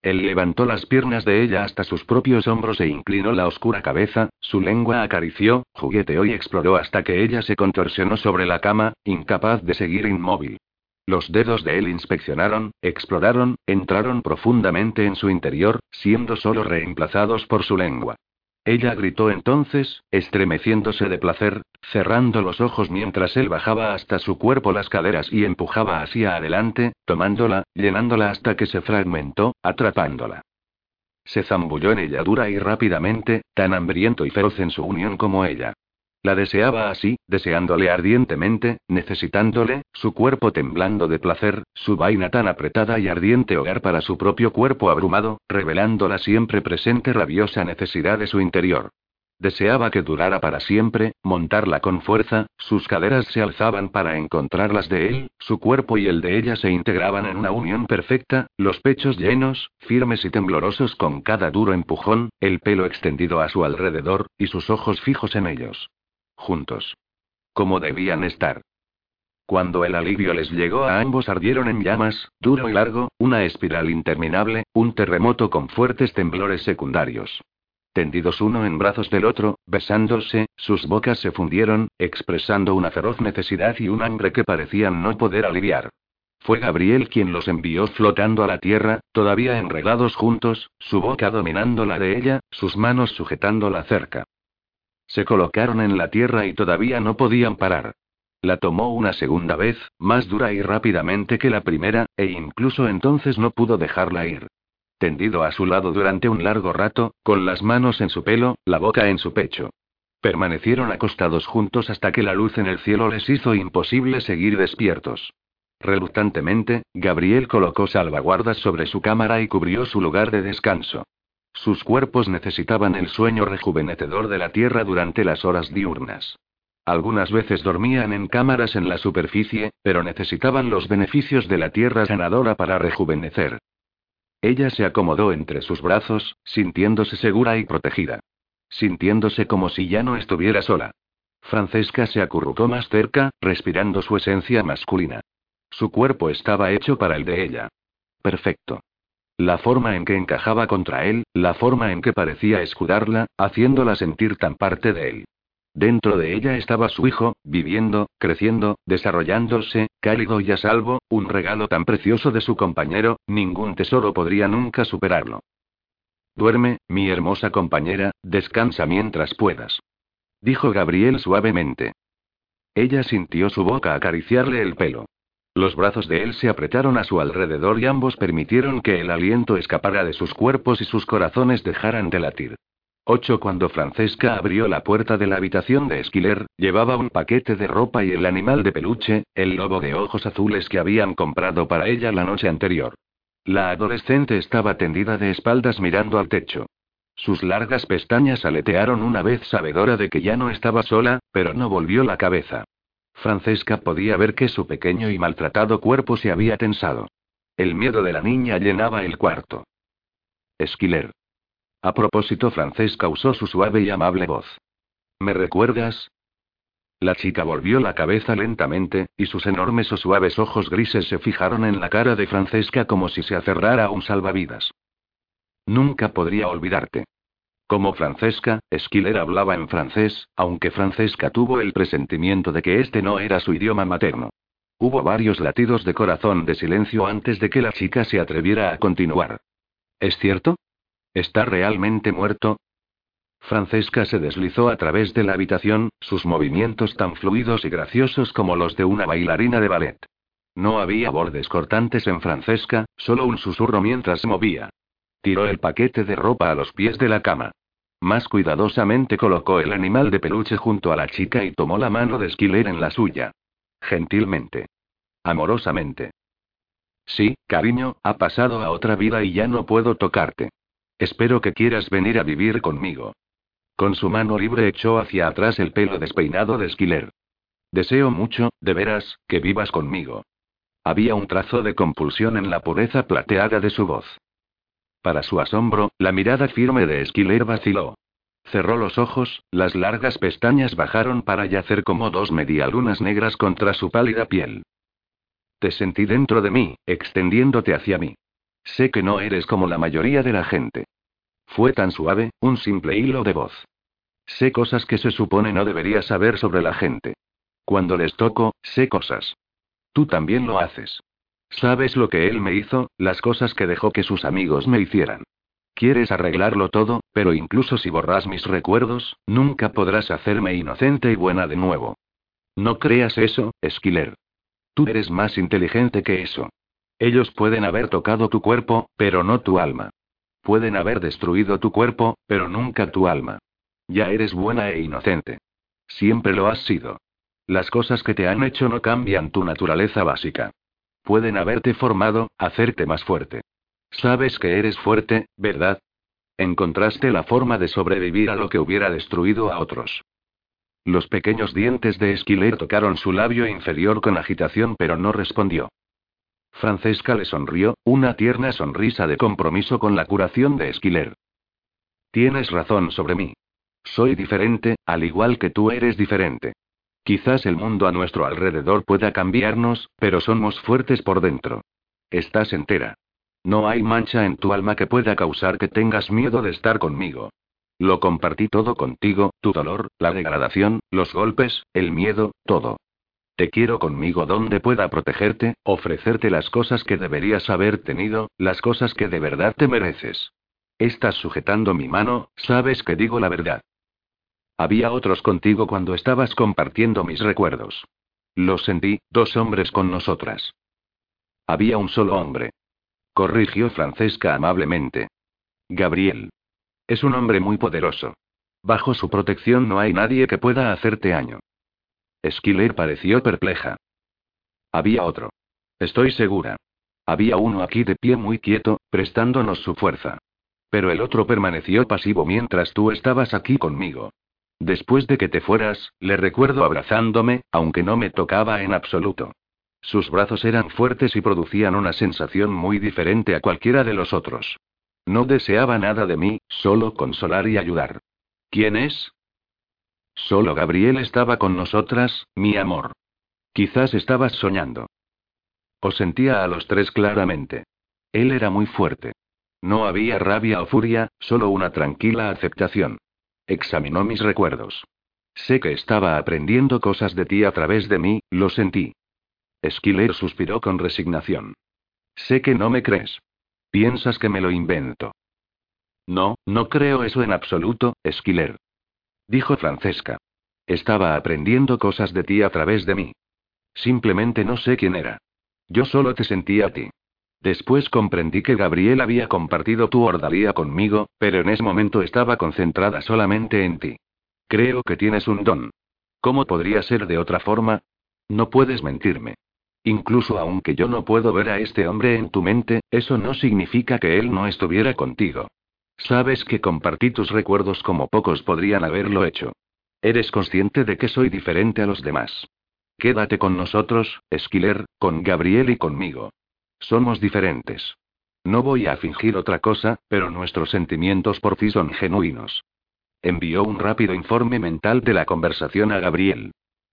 Él levantó las piernas de ella hasta sus propios hombros e inclinó la oscura cabeza, su lengua acarició, jugueteó y exploró hasta que ella se contorsionó sobre la cama, incapaz de seguir inmóvil. Los dedos de él inspeccionaron, exploraron, entraron profundamente en su interior, siendo solo reemplazados por su lengua. Ella gritó entonces, estremeciéndose de placer, cerrando los ojos mientras él bajaba hasta su cuerpo las caderas y empujaba hacia adelante, tomándola, llenándola hasta que se fragmentó, atrapándola. Se zambulló en ella dura y rápidamente, tan hambriento y feroz en su unión como ella. La deseaba así, deseándole ardientemente, necesitándole, su cuerpo temblando de placer, su vaina tan apretada y ardiente hogar para su propio cuerpo abrumado, revelando la siempre presente rabiosa necesidad de su interior. Deseaba que durara para siempre, montarla con fuerza, sus caderas se alzaban para encontrar las de él, su cuerpo y el de ella se integraban en una unión perfecta, los pechos llenos, firmes y temblorosos con cada duro empujón, el pelo extendido a su alrededor, y sus ojos fijos en ellos juntos. Como debían estar. Cuando el alivio les llegó a ambos ardieron en llamas, duro y largo, una espiral interminable, un terremoto con fuertes temblores secundarios. Tendidos uno en brazos del otro, besándose, sus bocas se fundieron, expresando una feroz necesidad y un hambre que parecían no poder aliviar. Fue Gabriel quien los envió flotando a la tierra, todavía enredados juntos, su boca dominando la de ella, sus manos sujetándola cerca. Se colocaron en la tierra y todavía no podían parar. La tomó una segunda vez, más dura y rápidamente que la primera, e incluso entonces no pudo dejarla ir. Tendido a su lado durante un largo rato, con las manos en su pelo, la boca en su pecho. Permanecieron acostados juntos hasta que la luz en el cielo les hizo imposible seguir despiertos. Reluctantemente, Gabriel colocó salvaguardas sobre su cámara y cubrió su lugar de descanso. Sus cuerpos necesitaban el sueño rejuvenecedor de la Tierra durante las horas diurnas. Algunas veces dormían en cámaras en la superficie, pero necesitaban los beneficios de la Tierra sanadora para rejuvenecer. Ella se acomodó entre sus brazos, sintiéndose segura y protegida. Sintiéndose como si ya no estuviera sola. Francesca se acurrucó más cerca, respirando su esencia masculina. Su cuerpo estaba hecho para el de ella. Perfecto. La forma en que encajaba contra él, la forma en que parecía escudarla, haciéndola sentir tan parte de él. Dentro de ella estaba su hijo, viviendo, creciendo, desarrollándose, cálido y a salvo, un regalo tan precioso de su compañero, ningún tesoro podría nunca superarlo. Duerme, mi hermosa compañera, descansa mientras puedas. Dijo Gabriel suavemente. Ella sintió su boca acariciarle el pelo. Los brazos de él se apretaron a su alrededor y ambos permitieron que el aliento escapara de sus cuerpos y sus corazones dejaran de latir. 8. Cuando Francesca abrió la puerta de la habitación de Esquiler, llevaba un paquete de ropa y el animal de peluche, el lobo de ojos azules que habían comprado para ella la noche anterior. La adolescente estaba tendida de espaldas mirando al techo. Sus largas pestañas aletearon una vez sabedora de que ya no estaba sola, pero no volvió la cabeza. Francesca podía ver que su pequeño y maltratado cuerpo se había tensado. El miedo de la niña llenaba el cuarto. Esquiler. A propósito, Francesca usó su suave y amable voz. ¿Me recuerdas? La chica volvió la cabeza lentamente, y sus enormes o suaves ojos grises se fijaron en la cara de Francesca como si se aferrara a un salvavidas. Nunca podría olvidarte. Como Francesca, Esquiler hablaba en francés, aunque Francesca tuvo el presentimiento de que este no era su idioma materno. Hubo varios latidos de corazón de silencio antes de que la chica se atreviera a continuar. ¿Es cierto? ¿Está realmente muerto? Francesca se deslizó a través de la habitación, sus movimientos tan fluidos y graciosos como los de una bailarina de ballet. No había bordes cortantes en Francesca, solo un susurro mientras se movía. Tiró el paquete de ropa a los pies de la cama. Más cuidadosamente colocó el animal de peluche junto a la chica y tomó la mano de Esquiler en la suya. Gentilmente. Amorosamente. Sí, cariño, ha pasado a otra vida y ya no puedo tocarte. Espero que quieras venir a vivir conmigo. Con su mano libre echó hacia atrás el pelo despeinado de Esquiler. Deseo mucho, de veras, que vivas conmigo. Había un trazo de compulsión en la pureza plateada de su voz. Para su asombro, la mirada firme de Esquiler vaciló. Cerró los ojos, las largas pestañas bajaron para yacer como dos medialunas negras contra su pálida piel. Te sentí dentro de mí, extendiéndote hacia mí. Sé que no eres como la mayoría de la gente. Fue tan suave, un simple hilo de voz. Sé cosas que se supone no debería saber sobre la gente. Cuando les toco, sé cosas. Tú también lo haces. ¿Sabes lo que él me hizo, las cosas que dejó que sus amigos me hicieran? Quieres arreglarlo todo, pero incluso si borras mis recuerdos, nunca podrás hacerme inocente y buena de nuevo. No creas eso, Esquiler. Tú eres más inteligente que eso. Ellos pueden haber tocado tu cuerpo, pero no tu alma. Pueden haber destruido tu cuerpo, pero nunca tu alma. Ya eres buena e inocente. Siempre lo has sido. Las cosas que te han hecho no cambian tu naturaleza básica. Pueden haberte formado, hacerte más fuerte. Sabes que eres fuerte, ¿verdad? Encontraste la forma de sobrevivir a lo que hubiera destruido a otros. Los pequeños dientes de Esquiler tocaron su labio inferior con agitación, pero no respondió. Francesca le sonrió, una tierna sonrisa de compromiso con la curación de Esquiler. Tienes razón sobre mí. Soy diferente, al igual que tú eres diferente. Quizás el mundo a nuestro alrededor pueda cambiarnos, pero somos fuertes por dentro. Estás entera. No hay mancha en tu alma que pueda causar que tengas miedo de estar conmigo. Lo compartí todo contigo, tu dolor, la degradación, los golpes, el miedo, todo. Te quiero conmigo donde pueda protegerte, ofrecerte las cosas que deberías haber tenido, las cosas que de verdad te mereces. Estás sujetando mi mano, sabes que digo la verdad. Había otros contigo cuando estabas compartiendo mis recuerdos. Lo sentí, dos hombres con nosotras. Había un solo hombre. Corrigió Francesca amablemente. Gabriel. Es un hombre muy poderoso. Bajo su protección no hay nadie que pueda hacerte daño. Esquiler pareció perpleja. Había otro. Estoy segura. Había uno aquí de pie muy quieto, prestándonos su fuerza. Pero el otro permaneció pasivo mientras tú estabas aquí conmigo. Después de que te fueras, le recuerdo abrazándome, aunque no me tocaba en absoluto. Sus brazos eran fuertes y producían una sensación muy diferente a cualquiera de los otros. No deseaba nada de mí, solo consolar y ayudar. ¿Quién es? Solo Gabriel estaba con nosotras, mi amor. Quizás estabas soñando. Os sentía a los tres claramente. Él era muy fuerte. No había rabia o furia, solo una tranquila aceptación. Examinó mis recuerdos. Sé que estaba aprendiendo cosas de ti a través de mí, lo sentí. Esquiler suspiró con resignación. Sé que no me crees. Piensas que me lo invento. No, no creo eso en absoluto, Esquiler. Dijo Francesca. Estaba aprendiendo cosas de ti a través de mí. Simplemente no sé quién era. Yo solo te sentía a ti. Después comprendí que Gabriel había compartido tu ordalía conmigo, pero en ese momento estaba concentrada solamente en ti. Creo que tienes un don. ¿Cómo podría ser de otra forma? No puedes mentirme. Incluso aunque yo no puedo ver a este hombre en tu mente, eso no significa que él no estuviera contigo. Sabes que compartí tus recuerdos como pocos podrían haberlo hecho. Eres consciente de que soy diferente a los demás. Quédate con nosotros, Esquiler, con Gabriel y conmigo. Somos diferentes. No voy a fingir otra cosa, pero nuestros sentimientos por ti son genuinos. Envió un rápido informe mental de la conversación a Gabriel.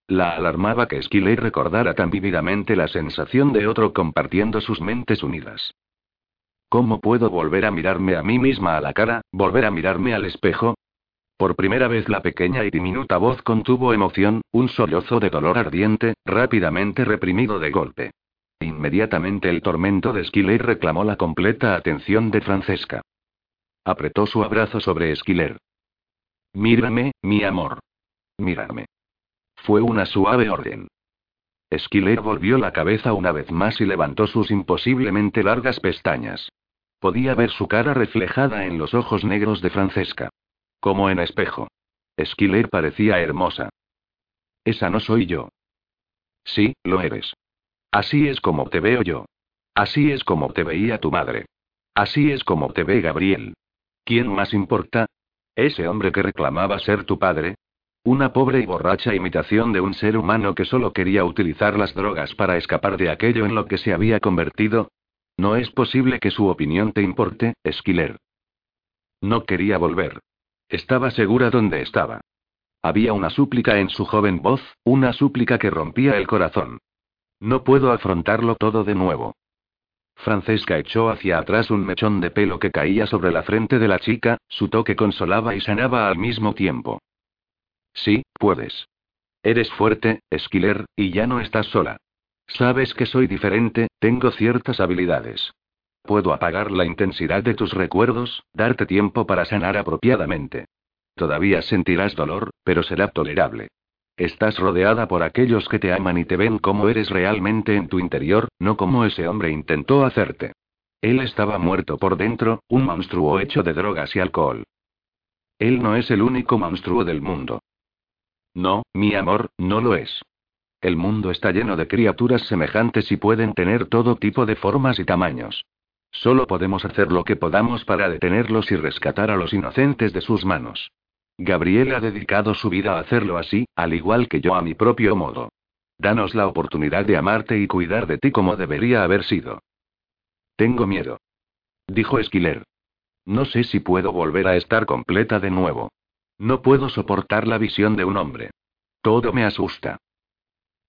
La alarmaba que Skilley recordara tan vívidamente la sensación de otro compartiendo sus mentes unidas. ¿Cómo puedo volver a mirarme a mí misma a la cara, volver a mirarme al espejo? Por primera vez la pequeña y diminuta voz contuvo emoción, un sollozo de dolor ardiente, rápidamente reprimido de golpe. Inmediatamente el tormento de Skiller reclamó la completa atención de Francesca. Apretó su abrazo sobre Skiller. Mírame, mi amor. Mírame. Fue una suave orden. Skiller volvió la cabeza una vez más y levantó sus imposiblemente largas pestañas. Podía ver su cara reflejada en los ojos negros de Francesca. Como en espejo. Skiller parecía hermosa. Esa no soy yo. Sí, lo eres. Así es como te veo yo. Así es como te veía tu madre. Así es como te ve Gabriel. ¿Quién más importa? ¿Ese hombre que reclamaba ser tu padre? Una pobre y borracha imitación de un ser humano que solo quería utilizar las drogas para escapar de aquello en lo que se había convertido. No es posible que su opinión te importe, Esquiler. No quería volver. Estaba segura donde estaba. Había una súplica en su joven voz, una súplica que rompía el corazón. No puedo afrontarlo todo de nuevo. Francesca echó hacia atrás un mechón de pelo que caía sobre la frente de la chica, su toque consolaba y sanaba al mismo tiempo. Sí, puedes. Eres fuerte, Esquiler, y ya no estás sola. Sabes que soy diferente, tengo ciertas habilidades. Puedo apagar la intensidad de tus recuerdos, darte tiempo para sanar apropiadamente. Todavía sentirás dolor, pero será tolerable. Estás rodeada por aquellos que te aman y te ven como eres realmente en tu interior, no como ese hombre intentó hacerte. Él estaba muerto por dentro, un monstruo hecho de drogas y alcohol. Él no es el único monstruo del mundo. No, mi amor, no lo es. El mundo está lleno de criaturas semejantes y pueden tener todo tipo de formas y tamaños. Solo podemos hacer lo que podamos para detenerlos y rescatar a los inocentes de sus manos. Gabriel ha dedicado su vida a hacerlo así, al igual que yo a mi propio modo. Danos la oportunidad de amarte y cuidar de ti como debería haber sido. Tengo miedo. Dijo Esquiler. No sé si puedo volver a estar completa de nuevo. No puedo soportar la visión de un hombre. Todo me asusta.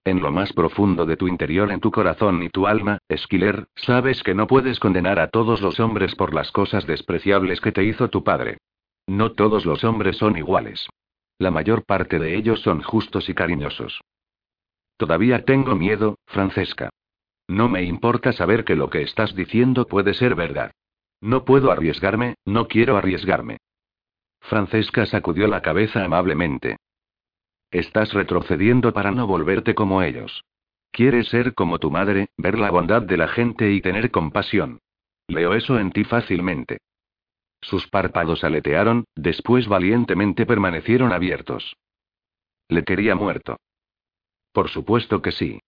En lo más profundo de tu interior, en tu corazón y tu alma, Esquiler, sabes que no puedes condenar a todos los hombres por las cosas despreciables que te hizo tu padre. No todos los hombres son iguales. La mayor parte de ellos son justos y cariñosos. Todavía tengo miedo, Francesca. No me importa saber que lo que estás diciendo puede ser verdad. No puedo arriesgarme, no quiero arriesgarme. Francesca sacudió la cabeza amablemente. Estás retrocediendo para no volverte como ellos. Quieres ser como tu madre, ver la bondad de la gente y tener compasión. Leo eso en ti fácilmente. Sus párpados aletearon, después valientemente permanecieron abiertos. Le quería muerto. Por supuesto que sí.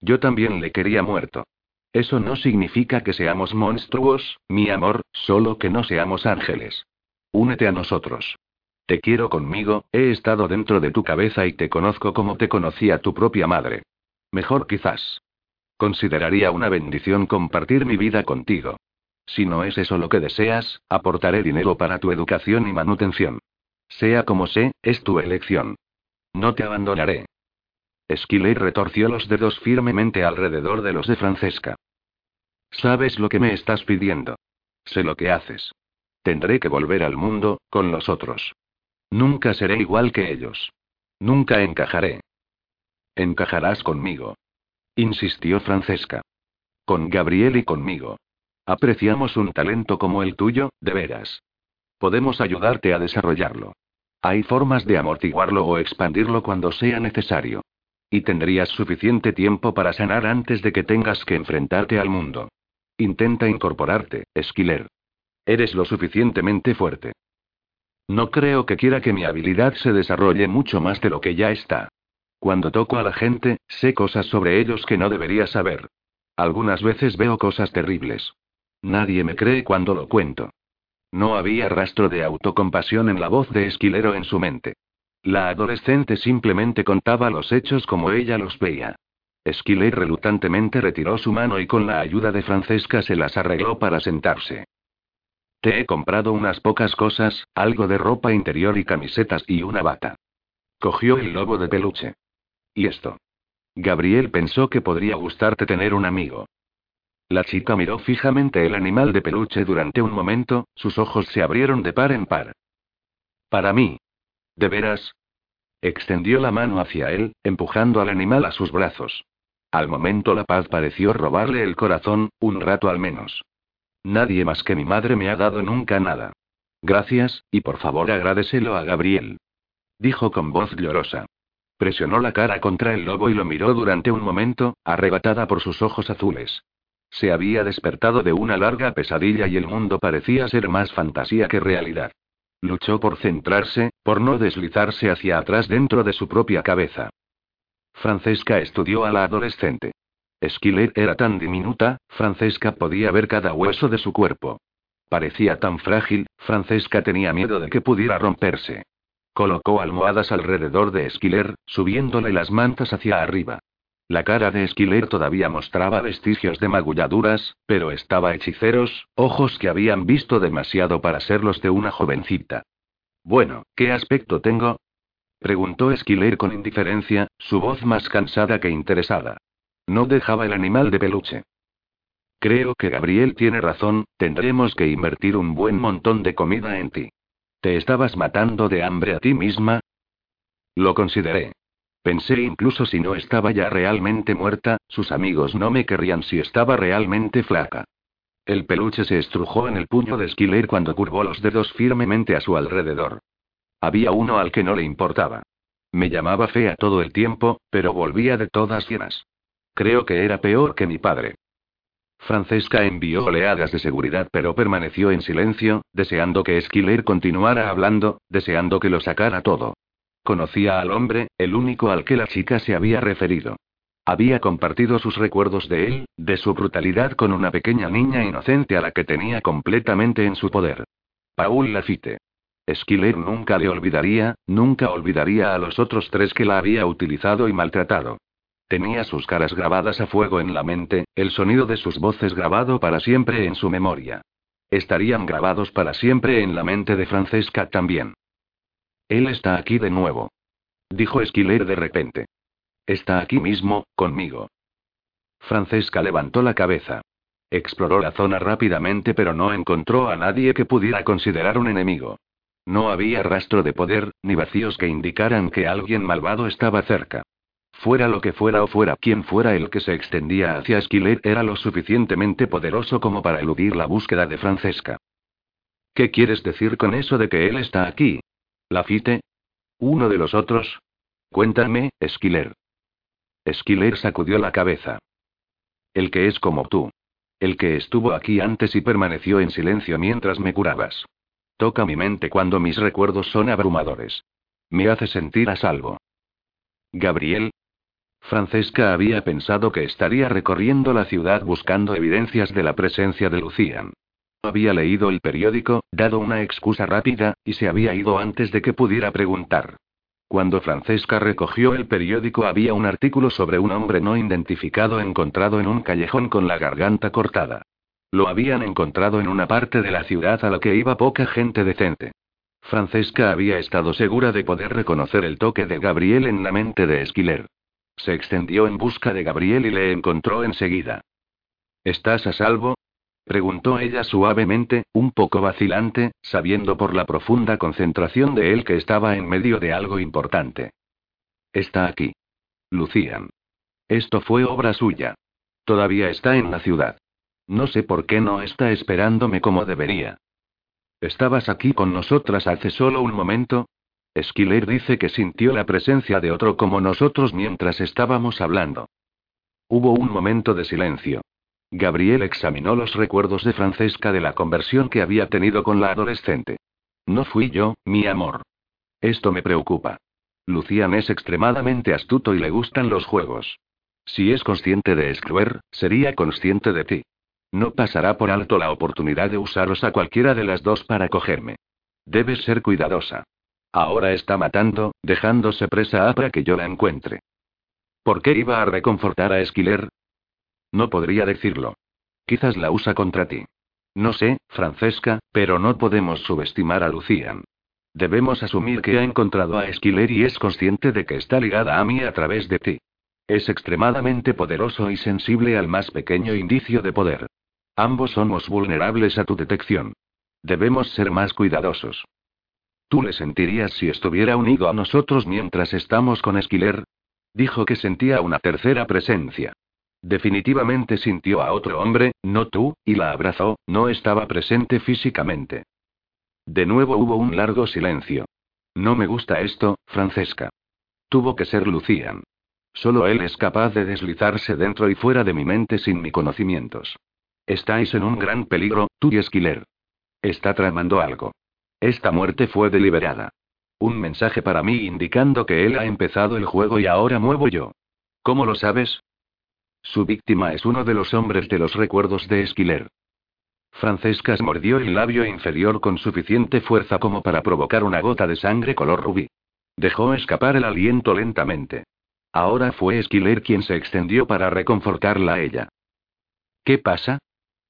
Yo también le quería muerto. Eso no significa que seamos monstruos, mi amor, solo que no seamos ángeles. Únete a nosotros. Te quiero conmigo, he estado dentro de tu cabeza y te conozco como te conocía tu propia madre. Mejor quizás. Consideraría una bendición compartir mi vida contigo. Si no es eso lo que deseas, aportaré dinero para tu educación y manutención. Sea como sé, es tu elección. No te abandonaré. Esquiley retorció los dedos firmemente alrededor de los de Francesca. Sabes lo que me estás pidiendo. Sé lo que haces. Tendré que volver al mundo, con los otros. Nunca seré igual que ellos. Nunca encajaré. Encajarás conmigo. Insistió Francesca. Con Gabriel y conmigo. Apreciamos un talento como el tuyo, de veras. Podemos ayudarte a desarrollarlo. Hay formas de amortiguarlo o expandirlo cuando sea necesario. Y tendrías suficiente tiempo para sanar antes de que tengas que enfrentarte al mundo. Intenta incorporarte, Esquiler. Eres lo suficientemente fuerte. No creo que quiera que mi habilidad se desarrolle mucho más de lo que ya está. Cuando toco a la gente, sé cosas sobre ellos que no debería saber. Algunas veces veo cosas terribles. Nadie me cree cuando lo cuento. No había rastro de autocompasión en la voz de Esquilero en su mente. La adolescente simplemente contaba los hechos como ella los veía. Esquiler relutantemente retiró su mano y con la ayuda de Francesca se las arregló para sentarse. Te he comprado unas pocas cosas, algo de ropa interior y camisetas y una bata. Cogió el lobo de peluche. ¿Y esto? Gabriel pensó que podría gustarte tener un amigo. La chica miró fijamente el animal de peluche durante un momento, sus ojos se abrieron de par en par. Para mí, ¿De veras? Extendió la mano hacia él, empujando al animal a sus brazos. Al momento la paz pareció robarle el corazón, un rato al menos. Nadie más que mi madre me ha dado nunca nada. Gracias, y por favor agradecelo a Gabriel. Dijo con voz llorosa. Presionó la cara contra el lobo y lo miró durante un momento, arrebatada por sus ojos azules. Se había despertado de una larga pesadilla y el mundo parecía ser más fantasía que realidad. Luchó por centrarse, por no deslizarse hacia atrás dentro de su propia cabeza. Francesca estudió a la adolescente. Esquilet era tan diminuta, Francesca podía ver cada hueso de su cuerpo. Parecía tan frágil, Francesca tenía miedo de que pudiera romperse. Colocó almohadas alrededor de Esquiler, subiéndole las mantas hacia arriba. La cara de Esquiler todavía mostraba vestigios de magulladuras, pero estaba hechiceros, ojos que habían visto demasiado para ser los de una jovencita. Bueno, ¿qué aspecto tengo? preguntó Esquiler con indiferencia, su voz más cansada que interesada. No dejaba el animal de peluche. Creo que Gabriel tiene razón, tendremos que invertir un buen montón de comida en ti. ¿Te estabas matando de hambre a ti misma? Lo consideré. Pensé incluso si no estaba ya realmente muerta, sus amigos no me querrían si estaba realmente flaca. El peluche se estrujó en el puño de Skiller cuando curvó los dedos firmemente a su alrededor. Había uno al que no le importaba. Me llamaba fea todo el tiempo, pero volvía de todas llenas. Creo que era peor que mi padre. Francesca envió oleadas de seguridad pero permaneció en silencio, deseando que Skiller continuara hablando, deseando que lo sacara todo. Conocía al hombre, el único al que la chica se había referido. Había compartido sus recuerdos de él, de su brutalidad con una pequeña niña inocente a la que tenía completamente en su poder. Paul Lafitte. Skiller nunca le olvidaría, nunca olvidaría a los otros tres que la había utilizado y maltratado. Tenía sus caras grabadas a fuego en la mente, el sonido de sus voces grabado para siempre en su memoria. Estarían grabados para siempre en la mente de Francesca también. Él está aquí de nuevo. Dijo Skiller de repente. Está aquí mismo, conmigo. Francesca levantó la cabeza. Exploró la zona rápidamente pero no encontró a nadie que pudiera considerar un enemigo. No había rastro de poder, ni vacíos que indicaran que alguien malvado estaba cerca. Fuera lo que fuera o fuera quien fuera el que se extendía hacia Skillet era lo suficientemente poderoso como para eludir la búsqueda de Francesca. ¿Qué quieres decir con eso de que él está aquí? ¿Lafite? ¿Uno de los otros? Cuéntame, Skiller. Skiller sacudió la cabeza. El que es como tú. El que estuvo aquí antes y permaneció en silencio mientras me curabas. Toca mi mente cuando mis recuerdos son abrumadores. Me hace sentir a salvo. Gabriel, Francesca había pensado que estaría recorriendo la ciudad buscando evidencias de la presencia de Lucian. Había leído el periódico, dado una excusa rápida, y se había ido antes de que pudiera preguntar. Cuando Francesca recogió el periódico había un artículo sobre un hombre no identificado encontrado en un callejón con la garganta cortada. Lo habían encontrado en una parte de la ciudad a la que iba poca gente decente. Francesca había estado segura de poder reconocer el toque de Gabriel en la mente de Esquiler. Se extendió en busca de Gabriel y le encontró enseguida. ¿Estás a salvo? Preguntó ella suavemente, un poco vacilante, sabiendo por la profunda concentración de él que estaba en medio de algo importante. Está aquí. Lucían. Esto fue obra suya. Todavía está en la ciudad. No sé por qué no está esperándome como debería. ¿Estabas aquí con nosotras hace solo un momento? Skiller dice que sintió la presencia de otro como nosotros mientras estábamos hablando. Hubo un momento de silencio. Gabriel examinó los recuerdos de Francesca de la conversión que había tenido con la adolescente. No fui yo, mi amor. Esto me preocupa. Lucian es extremadamente astuto y le gustan los juegos. Si es consciente de Scruer, sería consciente de ti. No pasará por alto la oportunidad de usaros a cualquiera de las dos para cogerme. Debes ser cuidadosa. Ahora está matando, dejándose presa a para que yo la encuentre. ¿Por qué iba a reconfortar a Esquiler? No podría decirlo. Quizás la usa contra ti. No sé, Francesca, pero no podemos subestimar a Lucian. Debemos asumir que ha encontrado a Esquiler y es consciente de que está ligada a mí a través de ti. Es extremadamente poderoso y sensible al más pequeño indicio de poder. Ambos somos vulnerables a tu detección. Debemos ser más cuidadosos. ¿Tú le sentirías si estuviera unido a nosotros mientras estamos con Esquiler? Dijo que sentía una tercera presencia. Definitivamente sintió a otro hombre, no tú, y la abrazó, no estaba presente físicamente. De nuevo hubo un largo silencio. No me gusta esto, Francesca. Tuvo que ser Lucian. Solo él es capaz de deslizarse dentro y fuera de mi mente sin mis conocimientos. Estáis en un gran peligro, tú y Esquiler. Está tramando algo. Esta muerte fue deliberada. Un mensaje para mí indicando que él ha empezado el juego y ahora muevo yo. ¿Cómo lo sabes? Su víctima es uno de los hombres de los recuerdos de Esquiler. Francesca mordió el labio inferior con suficiente fuerza como para provocar una gota de sangre color rubí. Dejó escapar el aliento lentamente. Ahora fue Esquiler quien se extendió para reconfortarla a ella. ¿Qué pasa?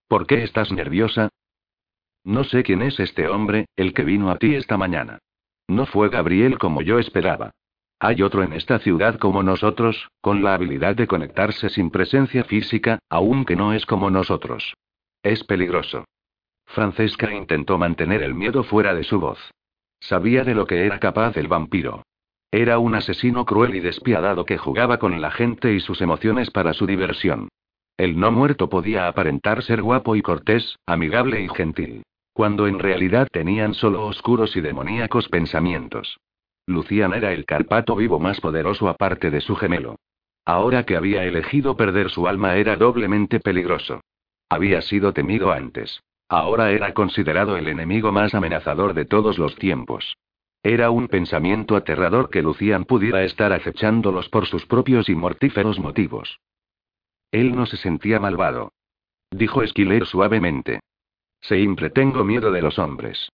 ¿Por qué estás nerviosa? No sé quién es este hombre, el que vino a ti esta mañana. No fue Gabriel como yo esperaba. Hay otro en esta ciudad como nosotros, con la habilidad de conectarse sin presencia física, aunque no es como nosotros. Es peligroso. Francesca intentó mantener el miedo fuera de su voz. Sabía de lo que era capaz el vampiro. Era un asesino cruel y despiadado que jugaba con la gente y sus emociones para su diversión. El no muerto podía aparentar ser guapo y cortés, amigable y gentil. Cuando en realidad tenían solo oscuros y demoníacos pensamientos. Lucian era el Carpato vivo más poderoso aparte de su gemelo. Ahora que había elegido perder su alma era doblemente peligroso. Había sido temido antes. Ahora era considerado el enemigo más amenazador de todos los tiempos. Era un pensamiento aterrador que Lucian pudiera estar acechándolos por sus propios y mortíferos motivos. Él no se sentía malvado. Dijo Esquiler suavemente. Siempre tengo miedo de los hombres.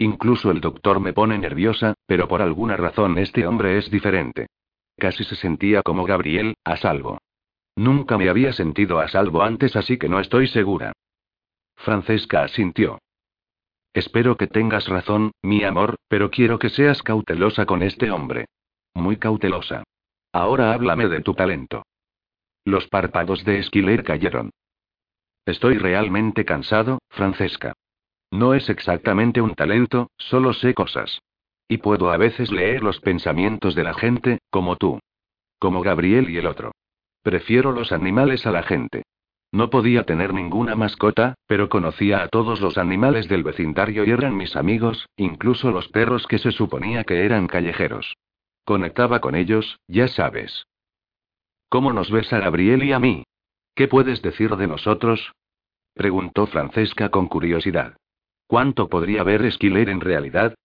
Incluso el doctor me pone nerviosa, pero por alguna razón este hombre es diferente. Casi se sentía como Gabriel, a salvo. Nunca me había sentido a salvo antes, así que no estoy segura. Francesca asintió. Espero que tengas razón, mi amor, pero quiero que seas cautelosa con este hombre. Muy cautelosa. Ahora háblame de tu talento. Los párpados de Esquiler cayeron. Estoy realmente cansado, Francesca. No es exactamente un talento, solo sé cosas. Y puedo a veces leer los pensamientos de la gente, como tú. Como Gabriel y el otro. Prefiero los animales a la gente. No podía tener ninguna mascota, pero conocía a todos los animales del vecindario y eran mis amigos, incluso los perros que se suponía que eran callejeros. Conectaba con ellos, ya sabes. ¿Cómo nos ves a Gabriel y a mí? ¿Qué puedes decir de nosotros? preguntó Francesca con curiosidad. ¿Cuánto podría ver Esquiler en realidad?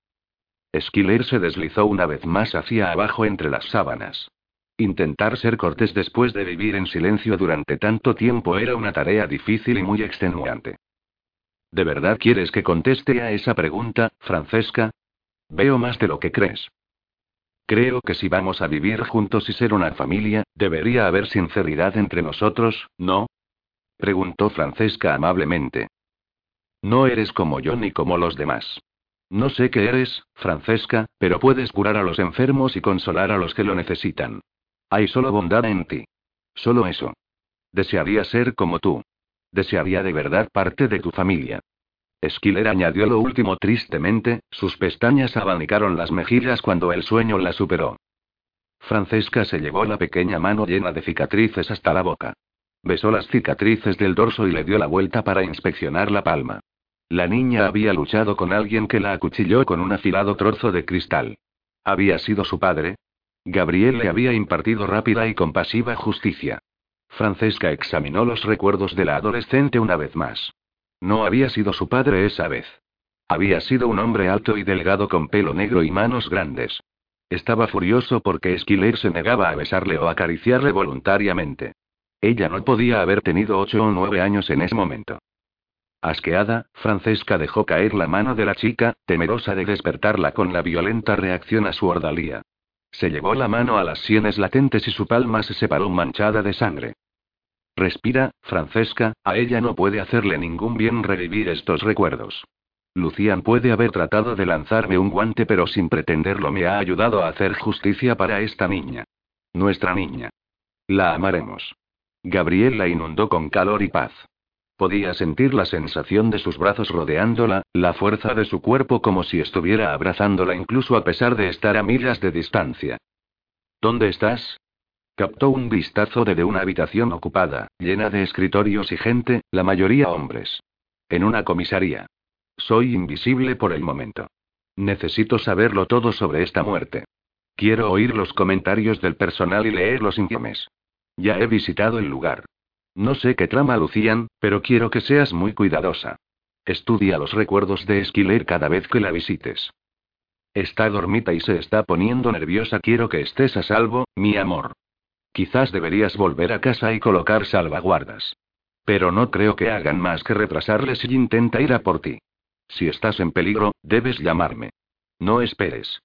Esquiler se deslizó una vez más hacia abajo entre las sábanas. Intentar ser cortés después de vivir en silencio durante tanto tiempo era una tarea difícil y muy extenuante. ¿De verdad quieres que conteste a esa pregunta, Francesca? Veo más de lo que crees. Creo que si vamos a vivir juntos y ser una familia, debería haber sinceridad entre nosotros, ¿no? Preguntó Francesca amablemente. No eres como yo ni como los demás. No sé qué eres, Francesca, pero puedes curar a los enfermos y consolar a los que lo necesitan. Hay solo bondad en ti. Solo eso. Desearía ser como tú. Desearía de verdad parte de tu familia. Esquiler añadió lo último tristemente, sus pestañas abanicaron las mejillas cuando el sueño la superó. Francesca se llevó la pequeña mano llena de cicatrices hasta la boca. Besó las cicatrices del dorso y le dio la vuelta para inspeccionar la palma. La niña había luchado con alguien que la acuchilló con un afilado trozo de cristal. ¿Había sido su padre? Gabriel le había impartido rápida y compasiva justicia. Francesca examinó los recuerdos de la adolescente una vez más. No había sido su padre esa vez. Había sido un hombre alto y delgado con pelo negro y manos grandes. Estaba furioso porque Esquiler se negaba a besarle o acariciarle voluntariamente. Ella no podía haber tenido ocho o nueve años en ese momento. Asqueada, Francesca dejó caer la mano de la chica, temerosa de despertarla con la violenta reacción a su ordalía. Se llevó la mano a las sienes latentes y su palma se separó manchada de sangre. Respira, Francesca, a ella no puede hacerle ningún bien revivir estos recuerdos. Lucian puede haber tratado de lanzarme un guante pero sin pretenderlo me ha ayudado a hacer justicia para esta niña. Nuestra niña. La amaremos. Gabriel la inundó con calor y paz. Podía sentir la sensación de sus brazos rodeándola, la fuerza de su cuerpo como si estuviera abrazándola incluso a pesar de estar a millas de distancia. ¿Dónde estás? Captó un vistazo desde una habitación ocupada, llena de escritorios y gente, la mayoría hombres. En una comisaría. Soy invisible por el momento. Necesito saberlo todo sobre esta muerte. Quiero oír los comentarios del personal y leer los informes. Ya he visitado el lugar. No sé qué trama lucían, pero quiero que seas muy cuidadosa. Estudia los recuerdos de Esquiler cada vez que la visites. Está dormita y se está poniendo nerviosa. Quiero que estés a salvo, mi amor. Quizás deberías volver a casa y colocar salvaguardas. Pero no creo que hagan más que retrasarle si intenta ir a por ti. Si estás en peligro, debes llamarme. No esperes.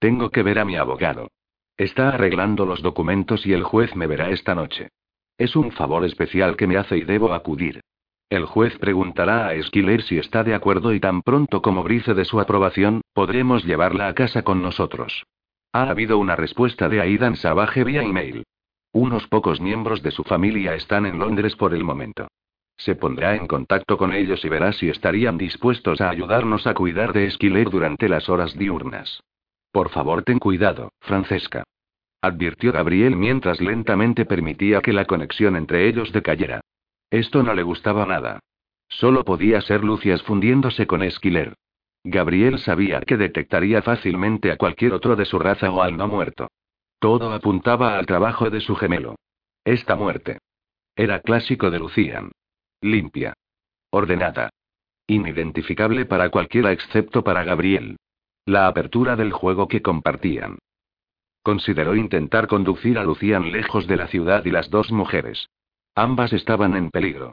Tengo que ver a mi abogado. Está arreglando los documentos y el juez me verá esta noche. Es un favor especial que me hace y debo acudir. El juez preguntará a Esquiler si está de acuerdo y tan pronto como brice de su aprobación, podremos llevarla a casa con nosotros. Ha habido una respuesta de Aidan Savage vía email. Unos pocos miembros de su familia están en Londres por el momento. Se pondrá en contacto con ellos y verá si estarían dispuestos a ayudarnos a cuidar de Esquiler durante las horas diurnas. Por favor, ten cuidado, Francesca. Advirtió Gabriel mientras lentamente permitía que la conexión entre ellos decayera. Esto no le gustaba nada. Solo podía ser Lucias fundiéndose con Esquiler. Gabriel sabía que detectaría fácilmente a cualquier otro de su raza o al no muerto. Todo apuntaba al trabajo de su gemelo. Esta muerte. Era clásico de Lucian. Limpia. Ordenada. Inidentificable para cualquiera excepto para Gabriel. La apertura del juego que compartían. Consideró intentar conducir a Lucian lejos de la ciudad y las dos mujeres. Ambas estaban en peligro.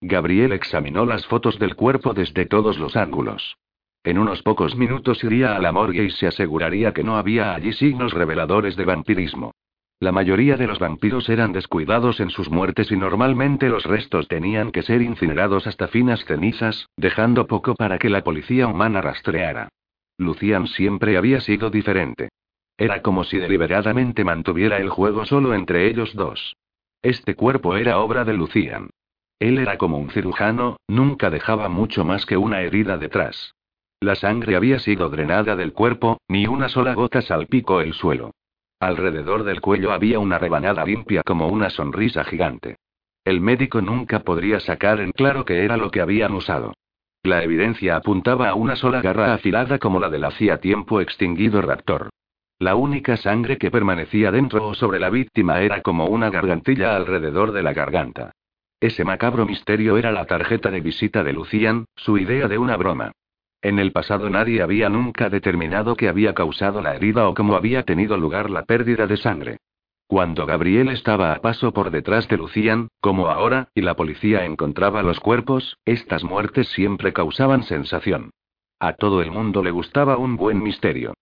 Gabriel examinó las fotos del cuerpo desde todos los ángulos. En unos pocos minutos iría a la morgue y se aseguraría que no había allí signos reveladores de vampirismo. La mayoría de los vampiros eran descuidados en sus muertes y normalmente los restos tenían que ser incinerados hasta finas cenizas, dejando poco para que la policía humana rastreara. Lucian siempre había sido diferente. Era como si deliberadamente mantuviera el juego solo entre ellos dos. Este cuerpo era obra de Lucian. Él era como un cirujano, nunca dejaba mucho más que una herida detrás. La sangre había sido drenada del cuerpo, ni una sola gota salpicó el suelo. Alrededor del cuello había una rebanada limpia como una sonrisa gigante. El médico nunca podría sacar en claro qué era lo que habían usado. La evidencia apuntaba a una sola garra afilada como la del hacía tiempo extinguido raptor. La única sangre que permanecía dentro o sobre la víctima era como una gargantilla alrededor de la garganta. Ese macabro misterio era la tarjeta de visita de Lucian, su idea de una broma. En el pasado nadie había nunca determinado qué había causado la herida o cómo había tenido lugar la pérdida de sangre. Cuando Gabriel estaba a paso por detrás de Lucian, como ahora, y la policía encontraba los cuerpos, estas muertes siempre causaban sensación. A todo el mundo le gustaba un buen misterio.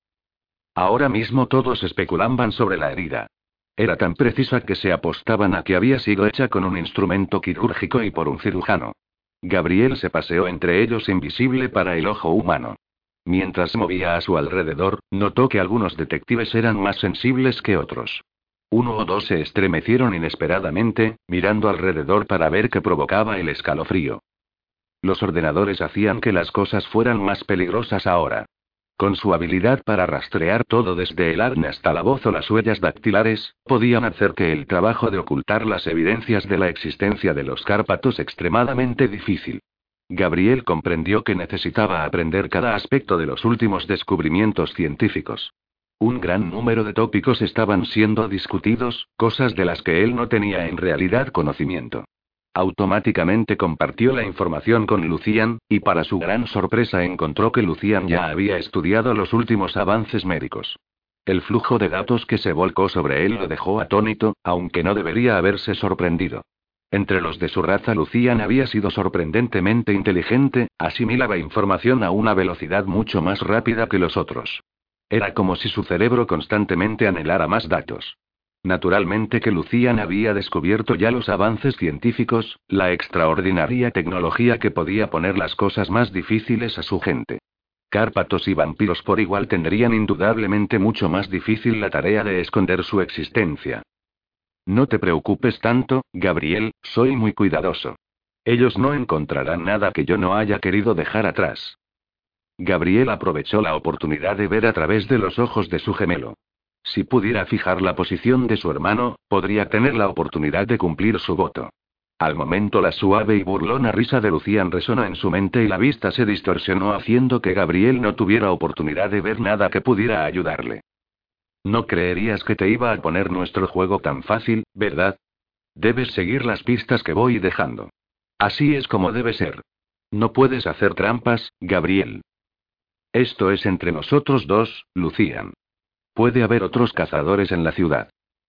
Ahora mismo todos especulaban sobre la herida. Era tan precisa que se apostaban a que había sido hecha con un instrumento quirúrgico y por un cirujano. Gabriel se paseó entre ellos invisible para el ojo humano. Mientras movía a su alrededor, notó que algunos detectives eran más sensibles que otros. Uno o dos se estremecieron inesperadamente, mirando alrededor para ver qué provocaba el escalofrío. Los ordenadores hacían que las cosas fueran más peligrosas ahora. Con su habilidad para rastrear todo desde el arne hasta la voz o las huellas dactilares, podían hacer que el trabajo de ocultar las evidencias de la existencia de los Cárpatos extremadamente difícil. Gabriel comprendió que necesitaba aprender cada aspecto de los últimos descubrimientos científicos. Un gran número de tópicos estaban siendo discutidos, cosas de las que él no tenía en realidad conocimiento. Automáticamente compartió la información con Lucian, y para su gran sorpresa encontró que Lucian ya había estudiado los últimos avances médicos. El flujo de datos que se volcó sobre él lo dejó atónito, aunque no debería haberse sorprendido. Entre los de su raza Lucian había sido sorprendentemente inteligente, asimilaba información a una velocidad mucho más rápida que los otros. Era como si su cerebro constantemente anhelara más datos. Naturalmente que Lucian había descubierto ya los avances científicos, la extraordinaria tecnología que podía poner las cosas más difíciles a su gente. Cárpatos y vampiros por igual tendrían indudablemente mucho más difícil la tarea de esconder su existencia. No te preocupes tanto, Gabriel, soy muy cuidadoso. Ellos no encontrarán nada que yo no haya querido dejar atrás. Gabriel aprovechó la oportunidad de ver a través de los ojos de su gemelo. Si pudiera fijar la posición de su hermano, podría tener la oportunidad de cumplir su voto. Al momento la suave y burlona risa de Lucian resonó en su mente y la vista se distorsionó haciendo que Gabriel no tuviera oportunidad de ver nada que pudiera ayudarle. No creerías que te iba a poner nuestro juego tan fácil, ¿verdad? Debes seguir las pistas que voy dejando. Así es como debe ser. No puedes hacer trampas, Gabriel. Esto es entre nosotros dos, Lucian. Puede haber otros cazadores en la ciudad.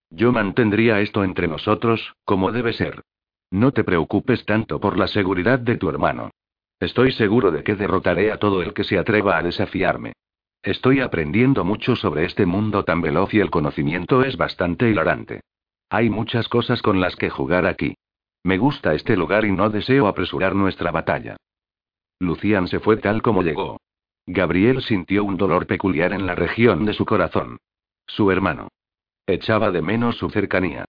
Yo mantendría esto entre nosotros, como debe ser. No te preocupes tanto por la seguridad de tu hermano. Estoy seguro de que derrotaré a todo el que se atreva a desafiarme. Estoy aprendiendo mucho sobre este mundo tan veloz y el conocimiento es bastante hilarante. Hay muchas cosas con las que jugar aquí. Me gusta este lugar y no deseo apresurar nuestra batalla. Lucian se fue tal como llegó. Gabriel sintió un dolor peculiar en la región de su corazón. Su hermano. Echaba de menos su cercanía.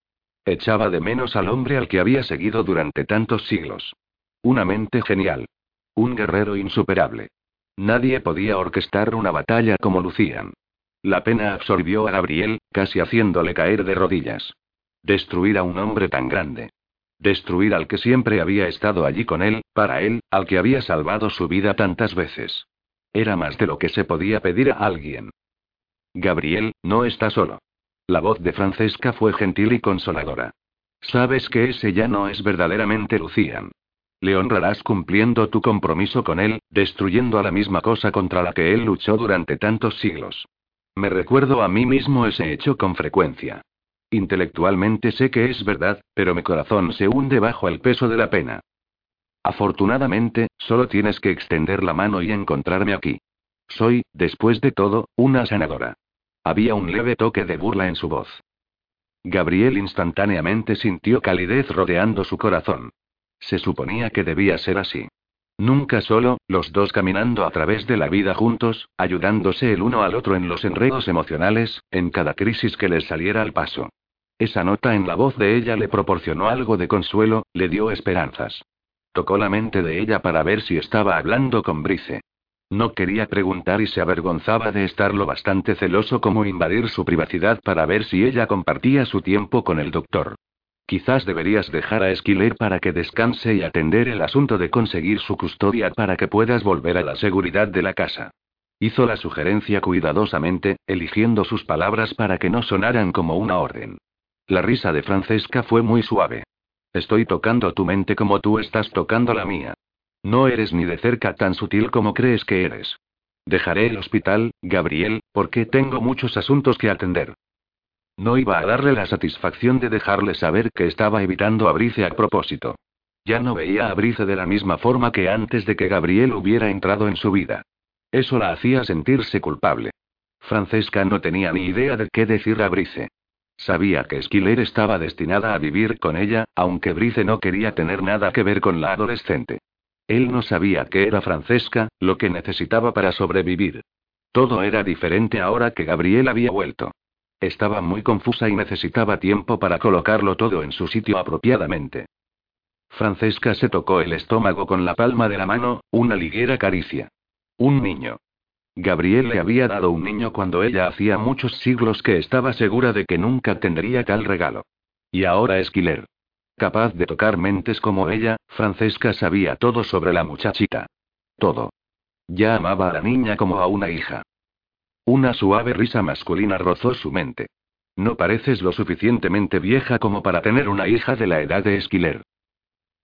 Echaba de menos al hombre al que había seguido durante tantos siglos. Una mente genial. Un guerrero insuperable. Nadie podía orquestar una batalla como Lucian. La pena absorbió a Gabriel, casi haciéndole caer de rodillas. Destruir a un hombre tan grande. Destruir al que siempre había estado allí con él, para él, al que había salvado su vida tantas veces. Era más de lo que se podía pedir a alguien. Gabriel, no está solo. La voz de Francesca fue gentil y consoladora. Sabes que ese ya no es verdaderamente Lucian. Le honrarás cumpliendo tu compromiso con él, destruyendo a la misma cosa contra la que él luchó durante tantos siglos. Me recuerdo a mí mismo ese hecho con frecuencia. Intelectualmente sé que es verdad, pero mi corazón se hunde bajo el peso de la pena. Afortunadamente, solo tienes que extender la mano y encontrarme aquí. Soy, después de todo, una sanadora. Había un leve toque de burla en su voz. Gabriel instantáneamente sintió calidez rodeando su corazón. Se suponía que debía ser así. Nunca solo, los dos caminando a través de la vida juntos, ayudándose el uno al otro en los enredos emocionales, en cada crisis que les saliera al paso. Esa nota en la voz de ella le proporcionó algo de consuelo, le dio esperanzas. Tocó la mente de ella para ver si estaba hablando con Brice. No quería preguntar y se avergonzaba de estar lo bastante celoso como invadir su privacidad para ver si ella compartía su tiempo con el doctor. Quizás deberías dejar a Esquiler para que descanse y atender el asunto de conseguir su custodia para que puedas volver a la seguridad de la casa. Hizo la sugerencia cuidadosamente, eligiendo sus palabras para que no sonaran como una orden. La risa de Francesca fue muy suave. Estoy tocando tu mente como tú estás tocando la mía. No eres ni de cerca tan sutil como crees que eres. Dejaré el hospital, Gabriel, porque tengo muchos asuntos que atender. No iba a darle la satisfacción de dejarle saber que estaba evitando a Brice a propósito. Ya no veía a Brice de la misma forma que antes de que Gabriel hubiera entrado en su vida. Eso la hacía sentirse culpable. Francesca no tenía ni idea de qué decir a Brice. Sabía que Skiller estaba destinada a vivir con ella, aunque Brice no quería tener nada que ver con la adolescente. Él no sabía que era Francesca, lo que necesitaba para sobrevivir. Todo era diferente ahora que Gabriel había vuelto. Estaba muy confusa y necesitaba tiempo para colocarlo todo en su sitio apropiadamente. Francesca se tocó el estómago con la palma de la mano, una ligera caricia. Un niño. Gabriel le había dado un niño cuando ella hacía muchos siglos que estaba segura de que nunca tendría tal regalo. Y ahora Esquiler. Capaz de tocar mentes como ella, Francesca sabía todo sobre la muchachita. Todo. Ya amaba a la niña como a una hija. Una suave risa masculina rozó su mente. No pareces lo suficientemente vieja como para tener una hija de la edad de Esquiler.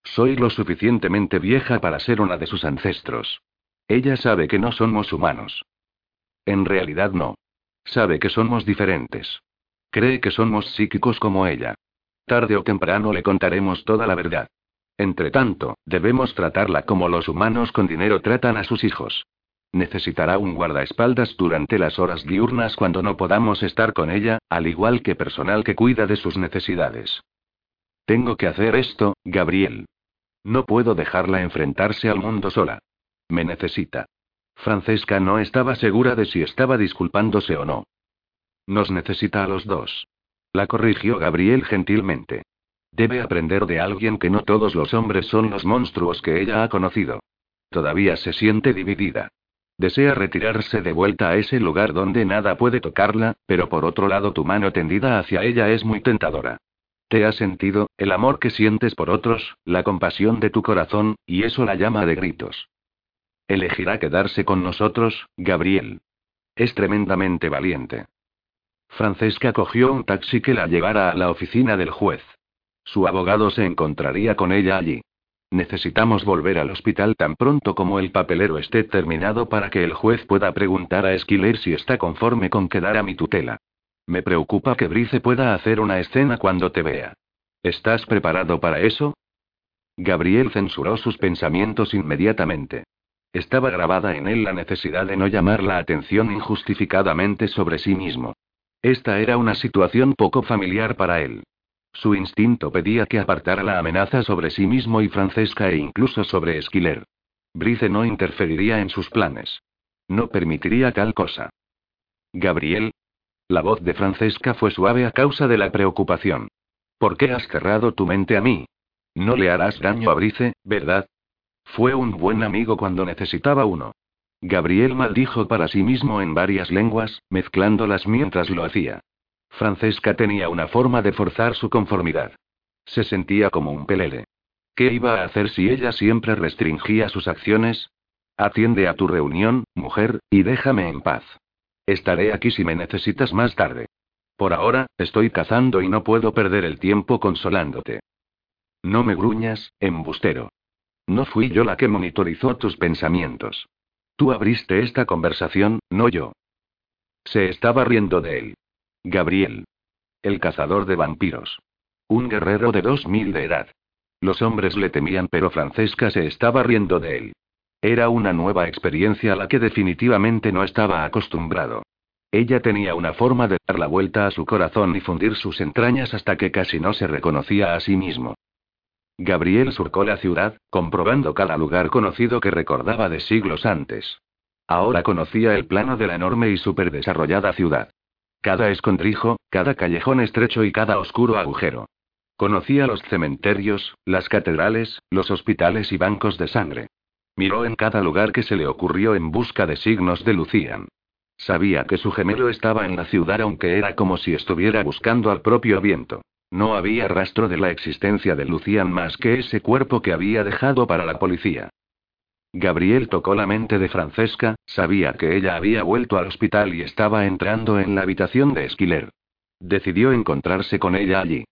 Soy lo suficientemente vieja para ser una de sus ancestros. Ella sabe que no somos humanos. En realidad no. Sabe que somos diferentes. Cree que somos psíquicos como ella. Tarde o temprano le contaremos toda la verdad. Entre tanto, debemos tratarla como los humanos con dinero tratan a sus hijos. Necesitará un guardaespaldas durante las horas diurnas cuando no podamos estar con ella, al igual que personal que cuida de sus necesidades. Tengo que hacer esto, Gabriel. No puedo dejarla enfrentarse al mundo sola. Me necesita. Francesca no estaba segura de si estaba disculpándose o no. Nos necesita a los dos. La corrigió Gabriel gentilmente. Debe aprender de alguien que no todos los hombres son los monstruos que ella ha conocido. Todavía se siente dividida. Desea retirarse de vuelta a ese lugar donde nada puede tocarla, pero por otro lado tu mano tendida hacia ella es muy tentadora. Te has sentido, el amor que sientes por otros, la compasión de tu corazón, y eso la llama de gritos. Elegirá quedarse con nosotros, Gabriel. Es tremendamente valiente. Francesca cogió un taxi que la llevara a la oficina del juez. Su abogado se encontraría con ella allí. Necesitamos volver al hospital tan pronto como el papelero esté terminado para que el juez pueda preguntar a Esquiler si está conforme con quedar a mi tutela. Me preocupa que Brice pueda hacer una escena cuando te vea. ¿Estás preparado para eso? Gabriel censuró sus pensamientos inmediatamente. Estaba grabada en él la necesidad de no llamar la atención injustificadamente sobre sí mismo. Esta era una situación poco familiar para él. Su instinto pedía que apartara la amenaza sobre sí mismo y Francesca e incluso sobre Esquiler. Brice no interferiría en sus planes. No permitiría tal cosa. Gabriel. La voz de Francesca fue suave a causa de la preocupación. ¿Por qué has cerrado tu mente a mí? No le harás daño a Brice, ¿verdad? Fue un buen amigo cuando necesitaba uno. Gabriel maldijo para sí mismo en varias lenguas, mezclándolas mientras lo hacía. Francesca tenía una forma de forzar su conformidad. Se sentía como un pelele. ¿Qué iba a hacer si ella siempre restringía sus acciones? Atiende a tu reunión, mujer, y déjame en paz. Estaré aquí si me necesitas más tarde. Por ahora, estoy cazando y no puedo perder el tiempo consolándote. No me gruñas, embustero. No fui yo la que monitorizó tus pensamientos. Tú abriste esta conversación, no yo. Se estaba riendo de él. Gabriel. El cazador de vampiros. Un guerrero de dos mil de edad. Los hombres le temían, pero Francesca se estaba riendo de él. Era una nueva experiencia a la que definitivamente no estaba acostumbrado. Ella tenía una forma de dar la vuelta a su corazón y fundir sus entrañas hasta que casi no se reconocía a sí mismo. Gabriel surcó la ciudad, comprobando cada lugar conocido que recordaba de siglos antes. Ahora conocía el plano de la enorme y superdesarrollada ciudad. Cada escondrijo, cada callejón estrecho y cada oscuro agujero. Conocía los cementerios, las catedrales, los hospitales y bancos de sangre. Miró en cada lugar que se le ocurrió en busca de signos de Lucian. Sabía que su gemelo estaba en la ciudad aunque era como si estuviera buscando al propio viento. No había rastro de la existencia de Lucian más que ese cuerpo que había dejado para la policía. Gabriel tocó la mente de Francesca, sabía que ella había vuelto al hospital y estaba entrando en la habitación de Esquiler. Decidió encontrarse con ella allí.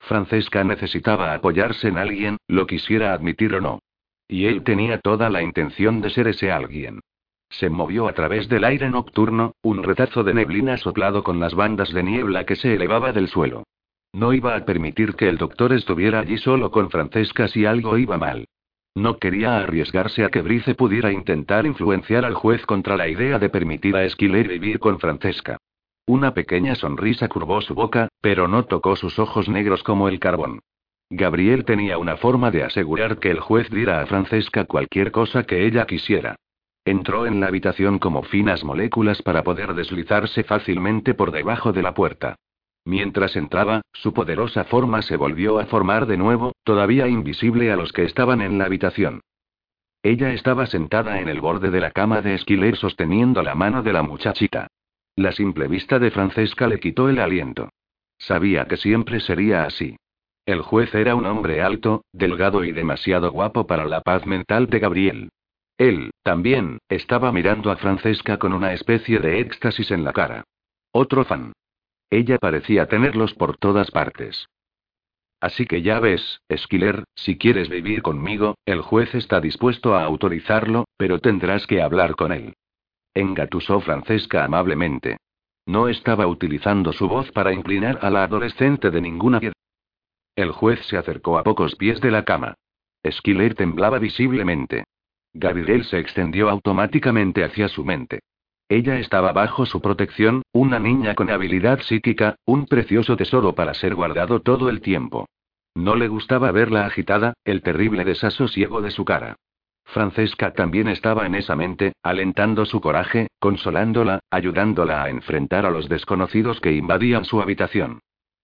Francesca necesitaba apoyarse en alguien, lo quisiera admitir o no. Y él tenía toda la intención de ser ese alguien. Se movió a través del aire nocturno, un retazo de neblina soplado con las bandas de niebla que se elevaba del suelo. No iba a permitir que el doctor estuviera allí solo con Francesca si algo iba mal. No quería arriesgarse a que Brice pudiera intentar influenciar al juez contra la idea de permitir a Esquiler vivir con Francesca. Una pequeña sonrisa curvó su boca, pero no tocó sus ojos negros como el carbón. Gabriel tenía una forma de asegurar que el juez diera a Francesca cualquier cosa que ella quisiera. Entró en la habitación como finas moléculas para poder deslizarse fácilmente por debajo de la puerta. Mientras entraba, su poderosa forma se volvió a formar de nuevo, todavía invisible a los que estaban en la habitación. Ella estaba sentada en el borde de la cama de Esquiler sosteniendo la mano de la muchachita. La simple vista de Francesca le quitó el aliento. Sabía que siempre sería así. El juez era un hombre alto, delgado y demasiado guapo para la paz mental de Gabriel. Él, también, estaba mirando a Francesca con una especie de éxtasis en la cara. Otro fan. Ella parecía tenerlos por todas partes. Así que ya ves, Esquiler, si quieres vivir conmigo, el juez está dispuesto a autorizarlo, pero tendrás que hablar con él. Engatusó Francesca amablemente. No estaba utilizando su voz para inclinar a la adolescente de ninguna piedra. El juez se acercó a pocos pies de la cama. Esquiler temblaba visiblemente. Gabriel se extendió automáticamente hacia su mente. Ella estaba bajo su protección, una niña con habilidad psíquica, un precioso tesoro para ser guardado todo el tiempo. No le gustaba verla agitada, el terrible desasosiego de su cara. Francesca también estaba en esa mente, alentando su coraje, consolándola, ayudándola a enfrentar a los desconocidos que invadían su habitación.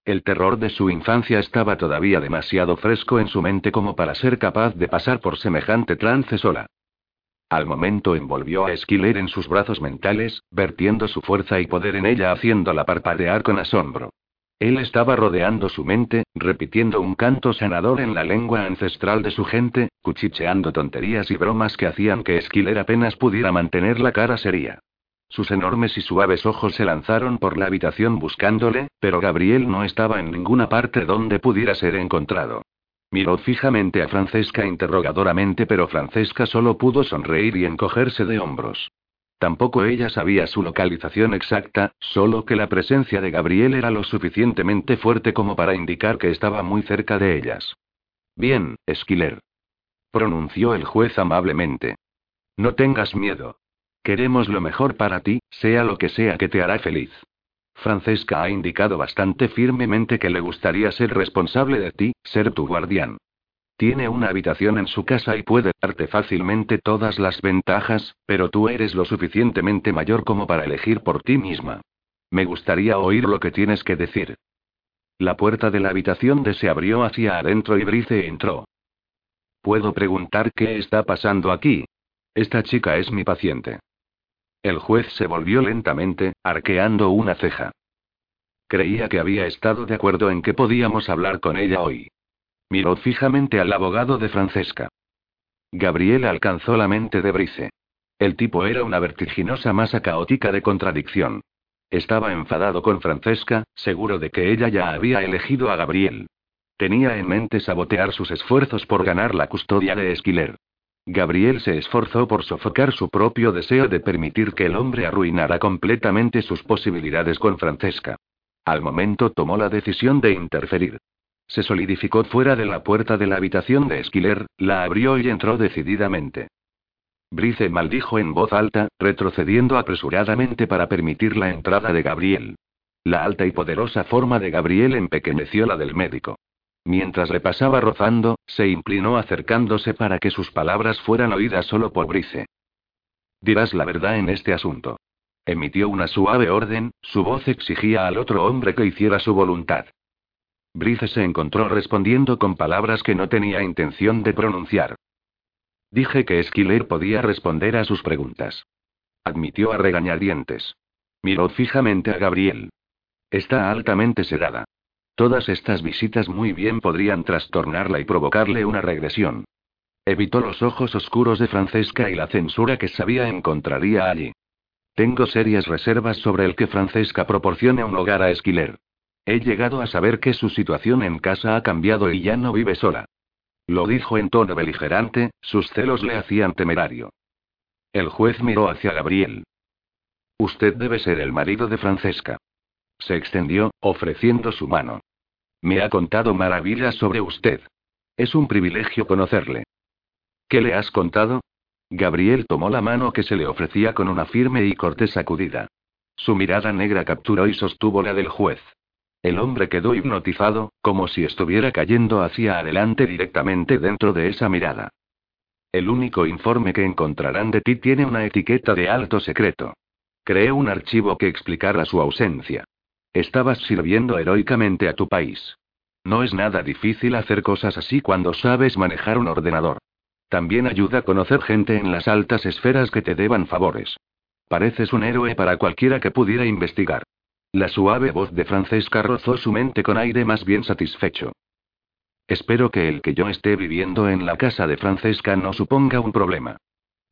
El terror de su infancia estaba todavía demasiado fresco en su mente como para ser capaz de pasar por semejante trance sola. Al momento envolvió a Esquiler en sus brazos mentales, vertiendo su fuerza y poder en ella haciéndola parpadear con asombro. Él estaba rodeando su mente, repitiendo un canto sanador en la lengua ancestral de su gente, cuchicheando tonterías y bromas que hacían que Esquiler apenas pudiera mantener la cara seria. Sus enormes y suaves ojos se lanzaron por la habitación buscándole, pero Gabriel no estaba en ninguna parte donde pudiera ser encontrado. Miró fijamente a Francesca interrogadoramente, pero Francesca solo pudo sonreír y encogerse de hombros. Tampoco ella sabía su localización exacta, solo que la presencia de Gabriel era lo suficientemente fuerte como para indicar que estaba muy cerca de ellas. Bien, Esquiler. Pronunció el juez amablemente. No tengas miedo. Queremos lo mejor para ti, sea lo que sea que te hará feliz. Francesca ha indicado bastante firmemente que le gustaría ser responsable de ti, ser tu guardián. Tiene una habitación en su casa y puede darte fácilmente todas las ventajas, pero tú eres lo suficientemente mayor como para elegir por ti misma. Me gustaría oír lo que tienes que decir. La puerta de la habitación se abrió hacia adentro y Brice entró. ¿Puedo preguntar qué está pasando aquí? Esta chica es mi paciente. El juez se volvió lentamente, arqueando una ceja. Creía que había estado de acuerdo en que podíamos hablar con ella hoy. Miró fijamente al abogado de Francesca. Gabriel alcanzó la mente de Brice. El tipo era una vertiginosa masa caótica de contradicción. Estaba enfadado con Francesca, seguro de que ella ya había elegido a Gabriel. Tenía en mente sabotear sus esfuerzos por ganar la custodia de Esquiler. Gabriel se esforzó por sofocar su propio deseo de permitir que el hombre arruinara completamente sus posibilidades con Francesca. Al momento tomó la decisión de interferir. Se solidificó fuera de la puerta de la habitación de Esquiler, la abrió y entró decididamente. Brice maldijo en voz alta, retrocediendo apresuradamente para permitir la entrada de Gabriel. La alta y poderosa forma de Gabriel empequeñeció la del médico. Mientras le pasaba rozando, se inclinó acercándose para que sus palabras fueran oídas solo por Brice. Dirás la verdad en este asunto. Emitió una suave orden, su voz exigía al otro hombre que hiciera su voluntad. Brice se encontró respondiendo con palabras que no tenía intención de pronunciar. Dije que Esquiler podía responder a sus preguntas. Admitió a regañadientes. Miró fijamente a Gabriel. Está altamente sedada. Todas estas visitas muy bien podrían trastornarla y provocarle una regresión. Evitó los ojos oscuros de Francesca y la censura que sabía encontraría allí. Tengo serias reservas sobre el que Francesca proporcione un hogar a Esquiler. He llegado a saber que su situación en casa ha cambiado y ya no vive sola. Lo dijo en tono beligerante, sus celos le hacían temerario. El juez miró hacia Gabriel. Usted debe ser el marido de Francesca. Se extendió, ofreciendo su mano. Me ha contado maravillas sobre usted. Es un privilegio conocerle. ¿Qué le has contado? Gabriel tomó la mano que se le ofrecía con una firme y cortés sacudida. Su mirada negra capturó y sostuvo la del juez. El hombre quedó hipnotizado, como si estuviera cayendo hacia adelante directamente dentro de esa mirada. El único informe que encontrarán de ti tiene una etiqueta de alto secreto. Creé un archivo que explicara su ausencia. Estabas sirviendo heroicamente a tu país. No es nada difícil hacer cosas así cuando sabes manejar un ordenador. También ayuda a conocer gente en las altas esferas que te deban favores. Pareces un héroe para cualquiera que pudiera investigar. La suave voz de Francesca rozó su mente con aire más bien satisfecho. Espero que el que yo esté viviendo en la casa de Francesca no suponga un problema.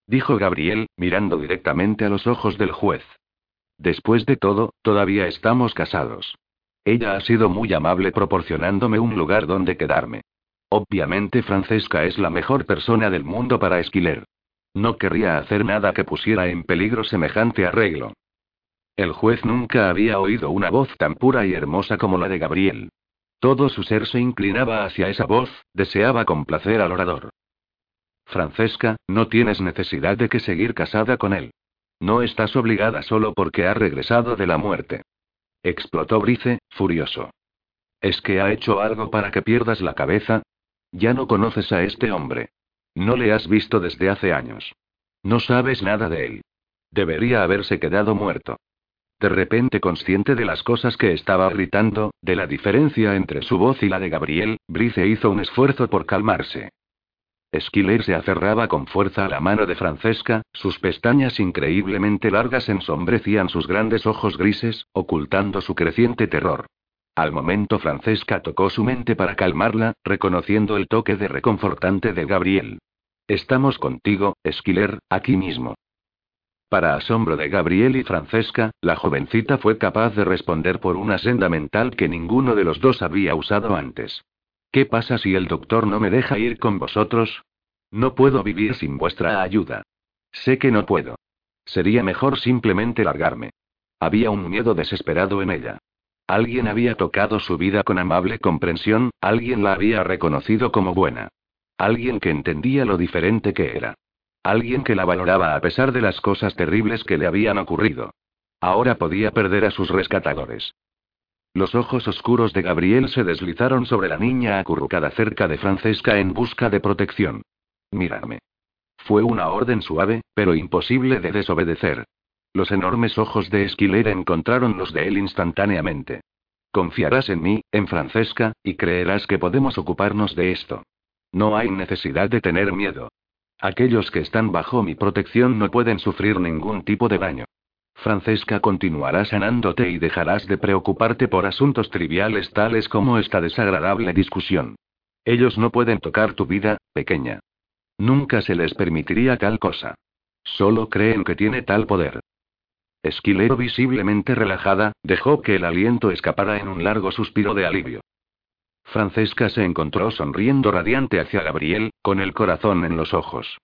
Dijo Gabriel, mirando directamente a los ojos del juez. Después de todo, todavía estamos casados. Ella ha sido muy amable proporcionándome un lugar donde quedarme. Obviamente Francesca es la mejor persona del mundo para Esquiler. No querría hacer nada que pusiera en peligro semejante arreglo. El juez nunca había oído una voz tan pura y hermosa como la de Gabriel. Todo su ser se inclinaba hacia esa voz, deseaba complacer al orador. Francesca, no tienes necesidad de que seguir casada con él. No estás obligada solo porque ha regresado de la muerte. Explotó Brice, furioso. ¿Es que ha hecho algo para que pierdas la cabeza? Ya no conoces a este hombre. No le has visto desde hace años. No sabes nada de él. Debería haberse quedado muerto. De repente consciente de las cosas que estaba gritando, de la diferencia entre su voz y la de Gabriel, Brice hizo un esfuerzo por calmarse. Esquiler se aferraba con fuerza a la mano de Francesca, sus pestañas increíblemente largas ensombrecían sus grandes ojos grises, ocultando su creciente terror. Al momento Francesca tocó su mente para calmarla, reconociendo el toque de reconfortante de Gabriel. Estamos contigo, Esquiler, aquí mismo. Para asombro de Gabriel y Francesca, la jovencita fue capaz de responder por una senda mental que ninguno de los dos había usado antes. ¿Qué pasa si el doctor no me deja ir con vosotros? No puedo vivir sin vuestra ayuda. Sé que no puedo. Sería mejor simplemente largarme. Había un miedo desesperado en ella. Alguien había tocado su vida con amable comprensión, alguien la había reconocido como buena. Alguien que entendía lo diferente que era. Alguien que la valoraba a pesar de las cosas terribles que le habían ocurrido. Ahora podía perder a sus rescatadores. Los ojos oscuros de Gabriel se deslizaron sobre la niña acurrucada cerca de Francesca en busca de protección. Mírame. Fue una orden suave, pero imposible de desobedecer. Los enormes ojos de Esquiler encontraron los de él instantáneamente. Confiarás en mí, en Francesca, y creerás que podemos ocuparnos de esto. No hay necesidad de tener miedo. Aquellos que están bajo mi protección no pueden sufrir ningún tipo de daño. Francesca continuará sanándote y dejarás de preocuparte por asuntos triviales tales como esta desagradable discusión. Ellos no pueden tocar tu vida, pequeña. Nunca se les permitiría tal cosa. Solo creen que tiene tal poder. Esquilero visiblemente relajada, dejó que el aliento escapara en un largo suspiro de alivio. Francesca se encontró sonriendo radiante hacia Gabriel, con el corazón en los ojos.